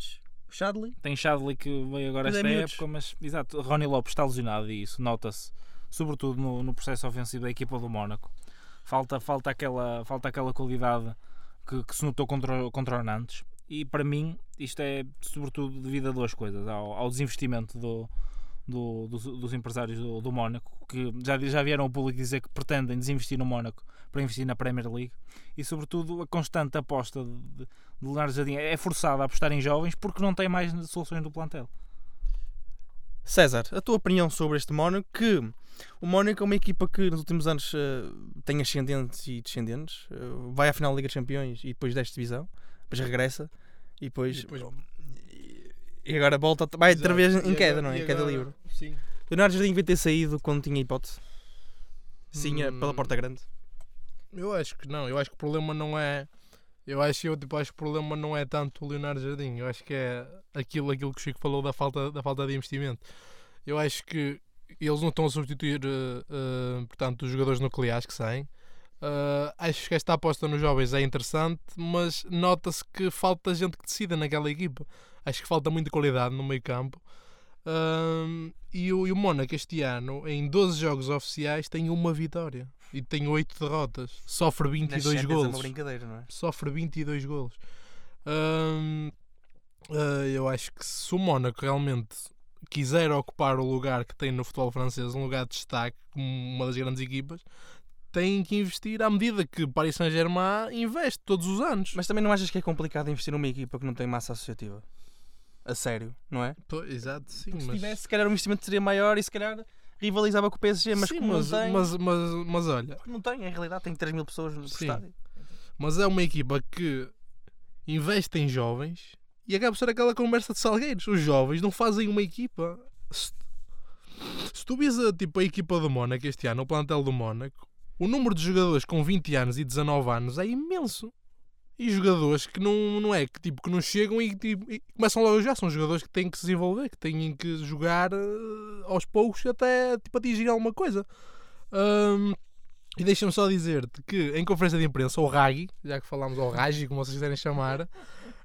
o Shadley. tem Shadley que veio agora é esta miúdos. época, mas exato, Rony Lopes está lesionado e isso nota-se, sobretudo no, no processo ofensivo da equipa do Mónaco. Falta, falta, aquela, falta aquela qualidade que, que se notou contra, contra o Nantes. E para mim, isto é sobretudo devido a duas coisas: ao, ao desinvestimento do, do- dos, dos empresários do, do Mónaco, que já, já vieram ao público dizer que pretendem desinvestir no Mónaco para investir na Premier League, e sobretudo a constante aposta de, de Leonardo Jardim é forçada a apostar em jovens porque não tem mais soluções do plantel. César, a tua opinião sobre este Mónaco? Que o Mónaco é uma equipa que nos últimos anos eh, tem ascendentes e descendentes. eh, vai à final da Liga dos Campeões e depois desta divisão. Depois regressa. E depois. E depois- E agora volta. Vai outra vez em queda, agora- não é? Em queda agora- livre. Sim. Leonardo Jardim devia ter saído quando tinha hipótese. Sim, é Hum. pela porta grande. Eu acho que não, eu acho que o problema não é. Eu acho, eu, tipo, acho que o problema não é tanto o Leonardo Jardim, eu acho que é aquilo, aquilo que o Chico falou da falta, da falta de investimento. Eu acho que eles não estão a substituir eh, eh, portanto, os jogadores nucleares que saem. Eh, acho que esta aposta nos jovens é interessante, mas nota-se que falta gente que decida naquela equipa. Acho que falta muita qualidade no meio campo. E, o, o Mónaco este ano, em 12 jogos oficiais, tem uma vitória e tem 8 derrotas. Sofre 22 Nas Champions É uma golos. brincadeira, não é? Sofre 22 golos. Ah, eu acho que se o Mónaco realmente quiser ocupar o lugar que tem no futebol francês, um lugar de destaque, como uma das grandes equipas, tem que investir à medida que Paris Saint-Germain investe todos os anos. Mas também não achas que é complicado investir numa equipa que não tem massa associativa? A sério, não é? Exato, sim, Porque se mas... tivesse, se calhar o investimento seria maior e se calhar rivalizava com o PSG, mas Sim, como mas, não tem, mas, mas, mas olha, não tem, em realidade tem 3 mil pessoas no Sim. estádio. Mas é uma equipa que investe em jovens e acaba por ser aquela conversa de salgueiros. Os jovens não fazem uma equipa. Se, se tu vis a, tipo, a equipa do Mónaco este ano, o plantel do Mónaco, o número de jogadores com 20 anos e 19 anos é imenso. E jogadores que não, não é que, tipo, que não chegam e, tipo, e começam logo já. São jogadores que têm que se desenvolver, que têm que jogar eh, aos poucos até tipo, atingir alguma coisa. Ahm, e deixa-me só dizer-te que em conferência de imprensa, o Ragi, já que falámos ao Ragi, como vocês quiserem chamar,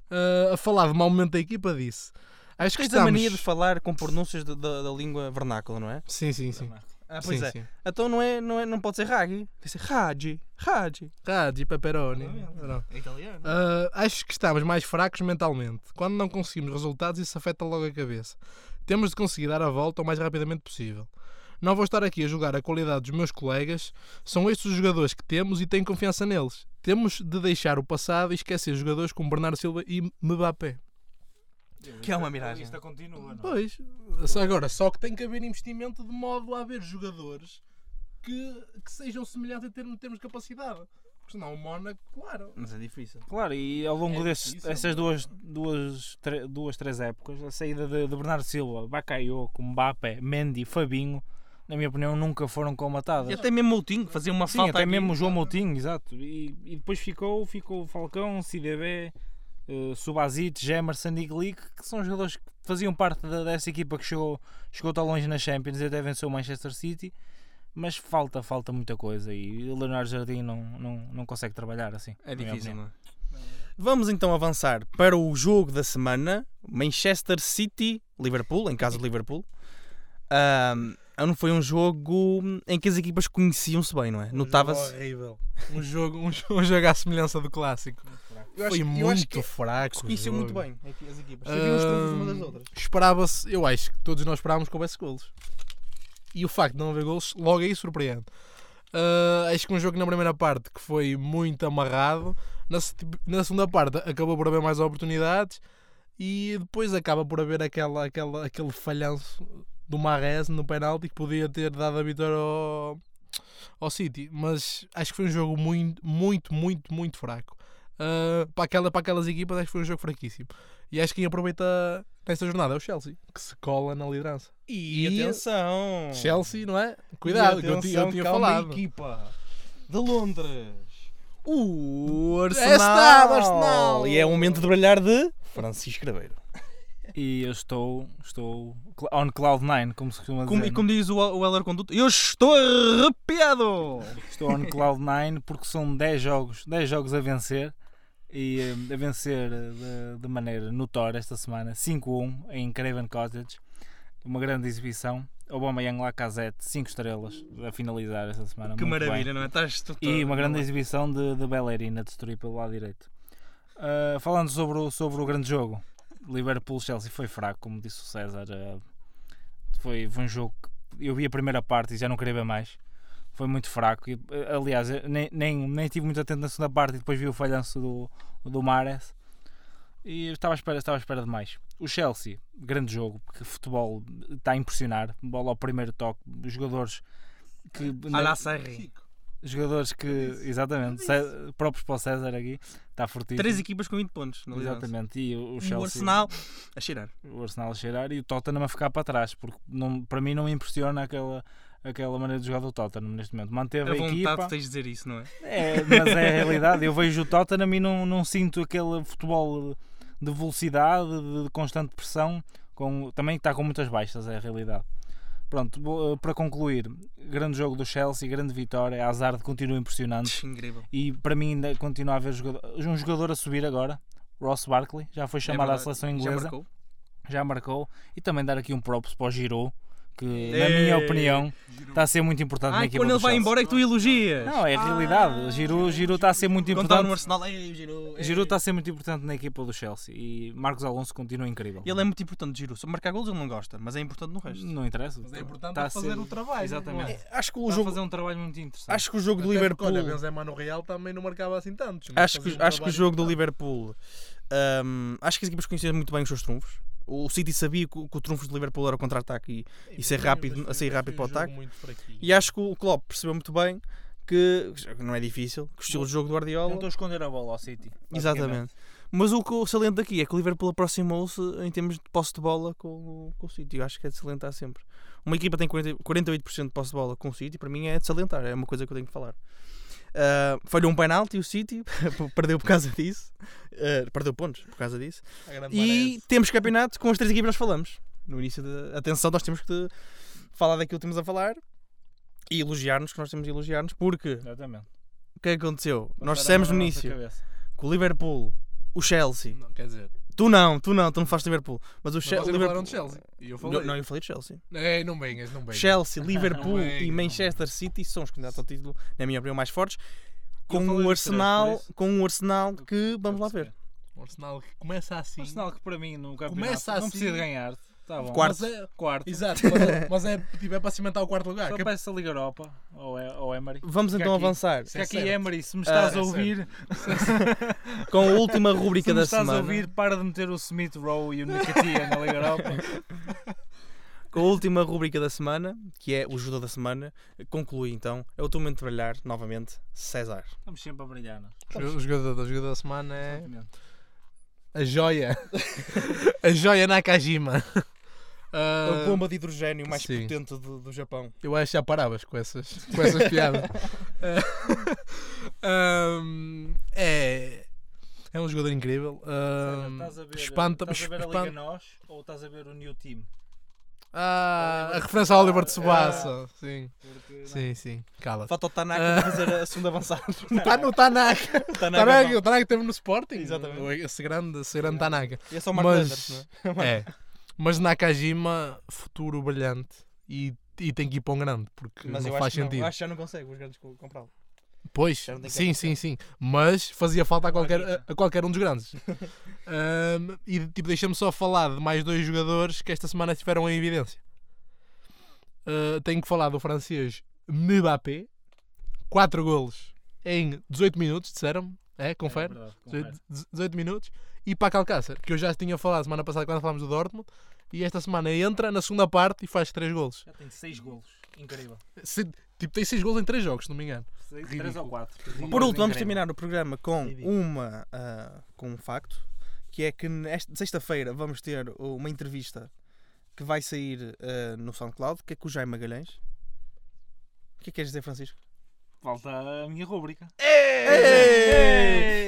ah, a falar de mau momento da equipa, disse: Acho que Tens a estamos. mania de falar com pronúncias da, da, da língua vernácula, não é? Sim, sim, sim. Ah, sim, pois é. sim. Então não, é, não, é, não pode ser Ragi. Tem que ser Ragi. Ragi. Ragi, pepperoni. Não. É italiano. Ah, acho que estamos mais fracos mentalmente. Quando não conseguimos resultados, isso afeta logo a cabeça. Temos de conseguir dar a volta o mais rapidamente possível. Não vou estar aqui a julgar a qualidade dos meus colegas, são estes os jogadores que temos e tenho confiança neles. Temos de deixar o passado e esquecer jogadores como Bernardo Silva e Mbappé. Que é uma miragem. Isto continua, não é? Pois, só agora, só que tem que haver investimento de modo a haver jogadores que, que sejam semelhantes em termos, termos de capacidade. Porque senão o Mónaco, claro. Mas é difícil. Claro, e ao longo É destes, difícil, dessas é? duas, duas, tre- duas, três épocas, a saída de, de Bernardo Silva, Bakayoko, Mbappé, Mendy, Fabinho, na minha opinião, nunca foram comatadas. E até mesmo Moutinho, que fazia uma Sim, falta até aqui. mesmo o João Moutinho, exato. E, e depois ficou, ficou Falcão, CDB, uh, Subasic, Gemerson e Glick, que são jogadores que faziam parte da- dessa equipa que chegou, chegou tão longe na Champions e até venceu o Manchester City. Mas falta, falta muita coisa e o Leonardo Jardim não, não, não consegue trabalhar assim. É difícil, não é? Vamos então avançar para o jogo da semana: Manchester City-Liverpool, em casa de Liverpool. Ahm, não foi um jogo em que as equipas conheciam-se bem, não é? Um Notava-se. horrível. Um jogo, um, jogo, um jogo à semelhança do clássico. Eu Foi acho- muito fraco. Jogo. muito bem as equipas. Sabiam os trunfos uma das outras. Esperava-se, eu acho que todos nós esperávamos que houvesse golos. E o facto de não haver golos, logo aí surpreende. Ah, acho que um jogo na primeira parte que foi muito amarrado, na, se- na segunda parte acabou por haver mais oportunidades e depois acaba por haver aquela, aquela, aquele falhanço do Marres no penalti que podia ter dado a vitória ao, ao City. Mas acho que foi um jogo muito, muito, muito, muito fraco. Ah, para, aquela, para aquelas equipas, acho que foi um jogo fraquíssimo. E acho que quem aproveita nesta jornada é o Chelsea, que se cola na liderança. E, E- atenção! Chelsea, não é? Cuidado, E que eu, eu atenção tinha falado. equipa de Londres. O Arsenal, Arsenal. Arsenal. E é o momento de brilhar de Francisco Craveiro. E eu estou, estou on cloud nine, como se costuma dizer. Como, e não? como diz o, o Heller Conduto, eu estou arrepiado! Estou on cloud nine porque são 10 jogos, 10 jogos a vencer e eh, a vencer eh, de, de maneira notória esta semana 5-1 em Craven Cottage. Uma grande exibição. Obama Young Lacazette, 5 estrelas a finalizar esta semana. Que muito bem. maravilha, não é? Estás tu E uma grande exibição de, de Bellerin a destruir pelo lado direito. Ah, falando sobre o, sobre o grande jogo, Liverpool-Chelsea foi fraco, como disse o César. ah, foi, foi um jogo que eu vi a primeira parte e já não queria ver mais. Foi muito fraco. E, ah, aliás, eu nem, nem, nem tive muito atento na segunda parte e depois vi o falhanço do, do Mares. E eu estava à espera, estava à espera de mais. O Chelsea, grande jogo, porque futebol está a impressionar. Bola ao primeiro toque, os jogadores que À la Sarri. jogadores que, exatamente, Cé- próprios para o César aqui, está fortíssimo. Três equipas com 20 pontos. Exatamente, e o, o O Chelsea, Arsenal a cheirar. o Arsenal a cheirar e o Tottenham a ficar para trás, porque não, para mim não me impressiona aquela, aquela maneira de jogar do Tottenham neste momento. Manteve A a, vontade equipa, de tens de dizer isso, não é? é, mas é a realidade. Eu vejo o Tottenham e não, não sinto aquele futebol de velocidade, de constante pressão, com, também está com muitas baixas, é a realidade. Pronto, eh, para concluir, grande jogo do Chelsea, grande vitória, a Hazard continua impressionante. Incrível. E para mim ainda continua a haver jogador, um jogador a subir agora, Ross Barkley, já foi chamado à É verdade. seleção Já inglesa, marcou? já marcou, e também dar aqui um props para o Giroud, que na Ei. minha opinião está a ser muito importante na Ai, equipa quando do ele vai embora é que tu elogias. Não, é a realidade, Giroud, Giroud está a ser muito Quando está no importante. Arsenal, ei, Giroud. ei. Giroud está a ser muito importante na equipa do Chelsea e Marcos Alonso continua incrível. Ele é muito importante, Giroud. Só marcar golos ele não gosta, mas é importante no resto. Não interessa. Mas é importante Está a fazer ser- o trabalho. Exatamente. é? Acho que o Está a jogo, fazer um trabalho muito interessante. acho que o jogo do Liverpool, Olha, Benzema no Real também não marcava assim tantos. mas acho que, fazia um acho que o trabalho jogo do importante. Liverpool, hum, acho que as equipas conheciam muito bem os seus trunfos. O City sabia que, o- que o trunfo do Liverpool era o contra-ataque e, e ser Sim, rápido- mas a sair foi- rápido para o ataque. e acho que o Klopp percebeu muito bem que que não é difícil, que o estilo de jogo do Guardiola Tentou esconder a bola ao City. Exatamente. Mas o que eu saliento aqui é que o Liverpool aproximou-se em termos de posse de bola com, o- com o City. Eu acho que é de salientar sempre. Uma equipa tem 40, 48% de posse de bola com o City, para mim é de salientar, é uma coisa que eu tenho que falar. Ah, falhou um penalti o City, perdeu por causa disso. Ah, perdeu pontos por causa disso. E temos campeonato com as três equipas que nós falamos. No início da atenção, nós temos que falar daquilo que temos a falar e elogiar-nos, que nós temos de elogiar-nos, porque Exatamente. o que é que aconteceu? nós dissemos no início cabeça. que o Liverpool, o Chelsea, Não, quer dizer, tu não, tu não, tu não fazes Liverpool, mas o Chelsea. não Liverpool... falaram de Chelsea. E eu Não, falei. não, eu falei de Chelsea. É, não venhas, não venhas. Chelsea, Liverpool Não e não Manchester City são os candidatos ao título, na minha opinião, mais fortes. Com um Arsenal, com um Arsenal que vamos lá ver. O Arsenal que começa assim. O Arsenal que para mim no campeonato Começa não assim. precisa de ganhar. Tá bom. Quarto. Mas é, Quarto. exato, mas é, mas é, tipo, é para cimentar o quarto lugar. Só que é- peço a Liga Europa ao, E- ao Emery. Vamos Fica então aqui. avançar Se aqui certo. Emery, se me Ah, estás é a ouvir, com a última se rubrica me da estás semana. a ouvir, para de meter o Smith Rowe e o Nicatia na Liga Europa. Com a última rubrica da semana, que é o Judo da Semana, conclui então. É o teu momento de brilhar, novamente, César. Estamos sempre a brilhar. não? O jogador, o jogador da semana é Exatamente. a joia. a joia Nakajima. É Ah, o bomba de hidrogênio mais sim. potente do, do Japão. Eu acho que já paravas com essas, com essas piadas. Ah, ahm, é, é um jogador incrível. César, ahm, Estás a ver, espanta estás a ver a espanta- Liga Nós ou estás a ver o New Team? Ah, a referência ao Oliver Tsubasa. Sim, Porque, não. sim, sim. Cala. Falta o Tanaka Ah. para fazer a segunda avançada. Está no Tanaka. O Tanaka, o Tanaka esteve no Sporting. Exatamente. Esse grande, esse grande Tanaka. E é só o Mark Mas- Landers, não é? É. Mas Nakajima, futuro brilhante. E, e tem que ir para um grande, porque Mas não eu faz acho que não, sentido. eu acho que já não consegue os grandes co- comprá-lo. Pois, sim, sim, sim. Mas fazia falta a qualquer, a, a qualquer um dos grandes. Ahm, e tipo, deixa-me só falar de mais dois jogadores que esta semana estiveram em evidência. Ah, tenho que falar do francês Mbappé. 4 golos em 18 minutos, disseram-me. É, confere? É confere. 18, 18 minutos. E para Alcácer, que eu já tinha falado semana passada quando falámos do Dortmund. E esta semana entra na segunda parte e faz 3 golos. Já tem 6 golos. Incrível. Se- tipo, tem 6 golos em 3 jogos, se não me engano. 3 Ridículo. ou 4. Por último, vamos terminar o programa com Ridículo. uma ah, com um facto, que é que nesta sexta-feira vamos ter uma entrevista que vai sair ah, no SoundCloud, que é com o Jaime Magalhães. O que é que queres dizer, Francisco? Falta a minha rúbrica.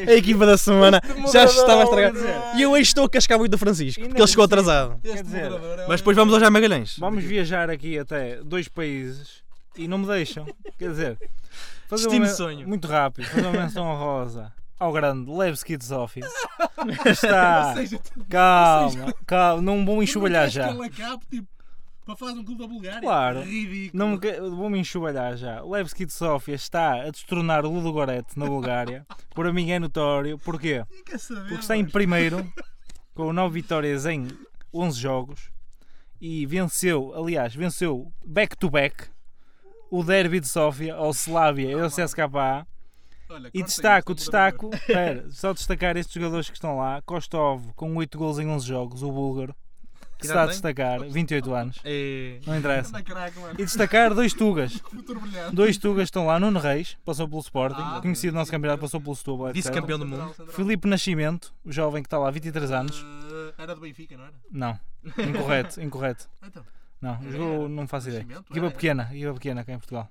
A equipa da semana já estava a estragar. E eu hoje estou a cascar muito do Francisco, porque ele chegou atrasado. Quer dizer, Mas depois vamos ao Jaime Magalhães. Vamos viajar aqui até dois países e não me deixam. Quer dizer, fazer Destino uma de men- sonho. muito rápido, fazer uma menção honrosa ao grande Levski de Sofia. Está. Calma, calma, não vou enxovalhar já. tipo, para fazer um clube da Bulgária. Claro. Ridículo. Não me que- vou-me enxovalhar já. O Levski de Sofia está a destronar o Ludo Gorete na Bulgária. Por mim é notório. Porquê? Saber, Porque está em primeiro, com 9 vitórias em 11 jogos e venceu, aliás, venceu back-to-back o Derby de Sofia ao Slavia e ao CSKA. Olha, E destaco, destaco, espera, só destacar estes jogadores que estão lá: Kostov com 8 gols em 11 jogos, o búlgaro, que está a destacar, 28 anos, E... não interessa. E destacar dois Tugas. Dois Tugas estão lá, Nuno Reis, passou pelo Sporting, Ah, conhecido no nosso campeonato, passou pelo Setúbal. Vice-campeão do mundo. Filipe Nascimento, o jovem que está lá, 23 anos. Eh, era do Benfica, não era? Não, incorreto, incorreto. Então, Não, Era, jogou, era. não faço ideia. Nascimento, Equipa era. pequena, equipa pequena cá em Portugal.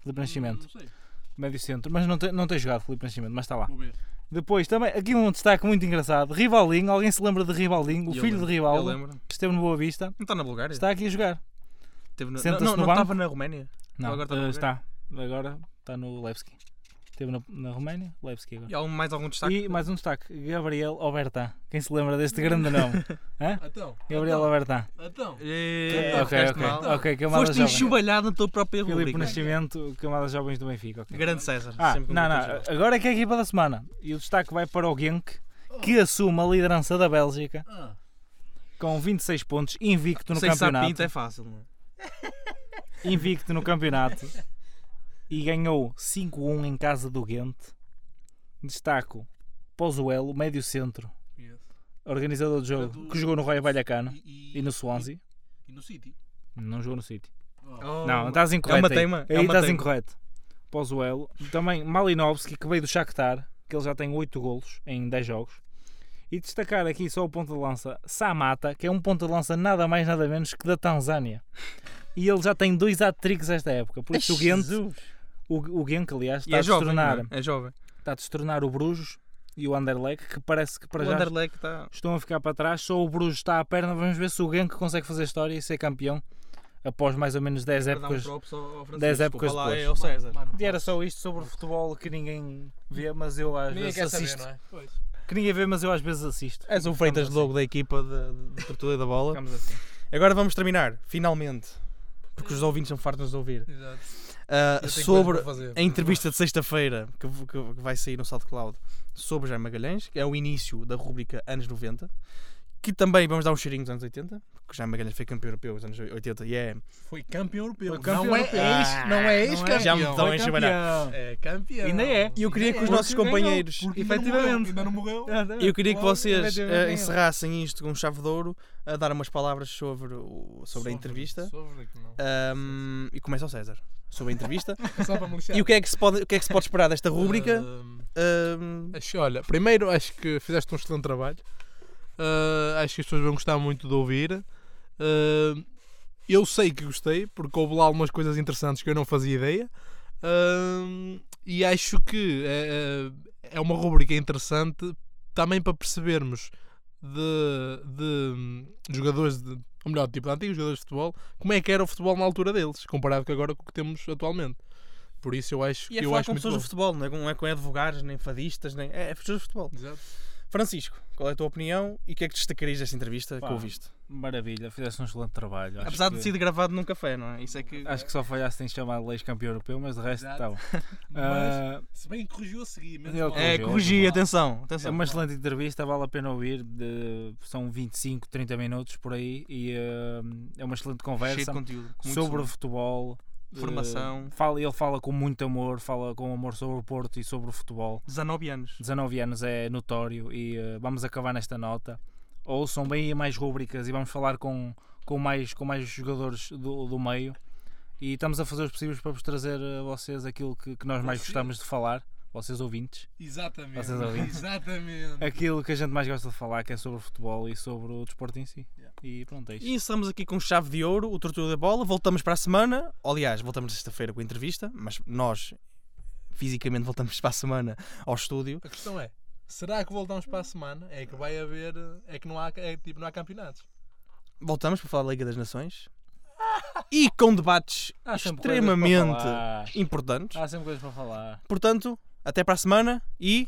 Filipe Nascimento, Não sei. médio centro, mas não tem, não tem jogado Filipe Nascimento, mas está lá. Depois, também, aqui um destaque muito engraçado: Rivalinho. Alguém se lembra de Rivalinho, o Eu filho lembro, de Eu Rivaldo, lembro. que esteve no Boa Vista, Não está na Bulgária? está aqui a jogar. Teve na... Senta-se Não, no não banco. estava na Roménia? Não, agora está no está. Agora está no Levski. Esteve na, na Roménia, Levski agora. E há um- mais algum destaque? E mais um destaque: Gabriel Obertã. Quem se lembra deste grande nome? Hã? Então. Gabriel então, Obertã. Então. E... Ok, ok. mal. Ok, camada Foste jovem. enxovalhado na tua própria Filipe rubrica. Nascimento, camadas jovens do Benfica. ok. Grande César. Ah, não, não. Agora é que é a equipa da semana. E o destaque vai para o Genk, que assume a liderança da Bélgica Ah, com 26 pontos, invicto no Sem campeonato. sapinto é fácil, não é? Invicto no campeonato. E ganhou 5-1 em casa do Ghent. Destaco Pozuelo, médio centro, conheço. organizador do jogo, que jogou no Raio Vallecano E, e no Swansea. E no City. Não jogou no City. Oh. Não, estás incorreto. É uma aí. é Aí uma estás teima. incorreto. Pozuelo. Também Malinovski, que veio do Shakhtar, que ele já tem 8 golos em 10 jogos. E destacar aqui só o ponto de lança Samata, que é um ponto de lança nada mais nada menos que da Tanzânia. E ele já tem dois hat-tricks esta época. Por isso o Gent, Jesus. O, o Genk, aliás, está é a jovem, destronar, não é? é jovem. está a destronar o Bruges e o Anderlecht, que parece que para o já está... estão a ficar para trás. Só o Bruges está à perna. Vamos ver se o Genk consegue fazer história e ser campeão após mais ou menos 10 épocas. dez épocas lá depois. é o César. Mano, E era só isto sobre o futebol que ninguém vê, mas eu às Ninguém vezes saber, assisto. não é? Pois. Que ninguém vê, mas eu às vezes assisto. És o Freitas Ficamos logo da equipa de, de Tortuga da Bola. Ficamos assim. Agora vamos terminar, finalmente. Porque os ouvintes são fartos de nos ouvir. Exato. Ah, tenho sobre a entrevista de sexta-feira que, que- que vai sair no SoundCloud sobre Jaime Magalhães, que é o início da rubrica Anos 90, que também vamos dar um cheirinho dos anos 80, porque Jaime Magalhães foi campeão europeu nos anos 80 e é Foi campeão europeu. Foi campeão não, é europeu. ex, não é Não é. ex-campeão. Já me dão Foi a enxabalhar. É campeão. Ainda é. E eu queria Ainda que os é. nossos Porque companheiros. Porque ainda não morreu, Efetivamente. Ainda não morreu. Eu queria que vocês ganhou. encerrassem isto com chave de ouro a dar umas palavras sobre, o, sobre a entrevista. Sobre. Ahm, e começa o César. Sobre a entrevista. Só para me lixar. e o que, é que se pode, o que é que se pode esperar desta rúbrica? Ahm, Acho, olha, primeiro acho que fizeste um excelente trabalho. Ah, acho que as pessoas vão gostar muito de ouvir. Ah, eu sei que gostei, porque houve lá algumas coisas interessantes que eu não fazia ideia. Ah, e acho que é, é é uma rubrica interessante também para percebermos de, de jogadores, de, ou melhor, tipo de antigos jogadores de futebol, como é que era o futebol na altura deles, comparado com agora com o que temos atualmente. Por isso eu acho e é eu falar acho com muito pessoas bom. de futebol, não é, com- não é com advogados, nem fadistas, nem. É, é pessoas de futebol. Exato. Francisco, qual é a tua opinião e o que é que destacarias desta entrevista Pá, que ouviste? Maravilha, fizeste um excelente trabalho. Acho Apesar que, de ter sido gravado num café, não é? Isso é que. Acho que só falhaste em chamar Leis campeão europeu, mas de resto estava. Mas, Ah, se bem que corrigiu a seguir. É, corrigiu, corrigi, corrigiu. atenção, É atenção. uma excelente entrevista, vale a pena ouvir. de- são 25, 30 minutos por aí e eh, é uma excelente Cheio de conversa conteúdo. sobre o futebol. Formação. Eh, fala, ele fala com muito amor, fala com amor sobre o Porto e sobre o futebol. 19 anos. 19 anos é notório e eh, vamos acabar nesta nota. Ouçam bem mais rúbricas e vamos falar com, com, mais, com mais jogadores do, do meio. E estamos a fazer os possíveis para vos trazer a vocês aquilo que, que nós mais gostamos de falar, vocês ouvintes. Exatamente. Vocês ouviram? Exatamente. Aquilo que a gente mais gosta de falar, que é sobre o futebol e sobre o desporto em si. Yeah. E pronto, é isto. E encerramos aqui com chave de ouro o Tortuga da Bola. Voltamos para a semana. Aliás, voltamos sexta-feira com a entrevista, mas nós fisicamente voltamos para a semana ao estúdio. A questão é, será que voltamos para a semana? É que vai haver, é que não há, é, tipo, não há campeonatos. Voltamos para falar da Liga das Nações. E com debates Há sempre coisas para extremamente falar. importantes. Há sempre coisas para falar. Portanto, até para a semana e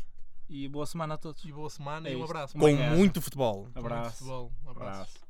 E boa semana a todos. E boa semana É e um isto. abraço. com Obrigado. muito futebol. Abraço. futebol. Um abraço. Abraço.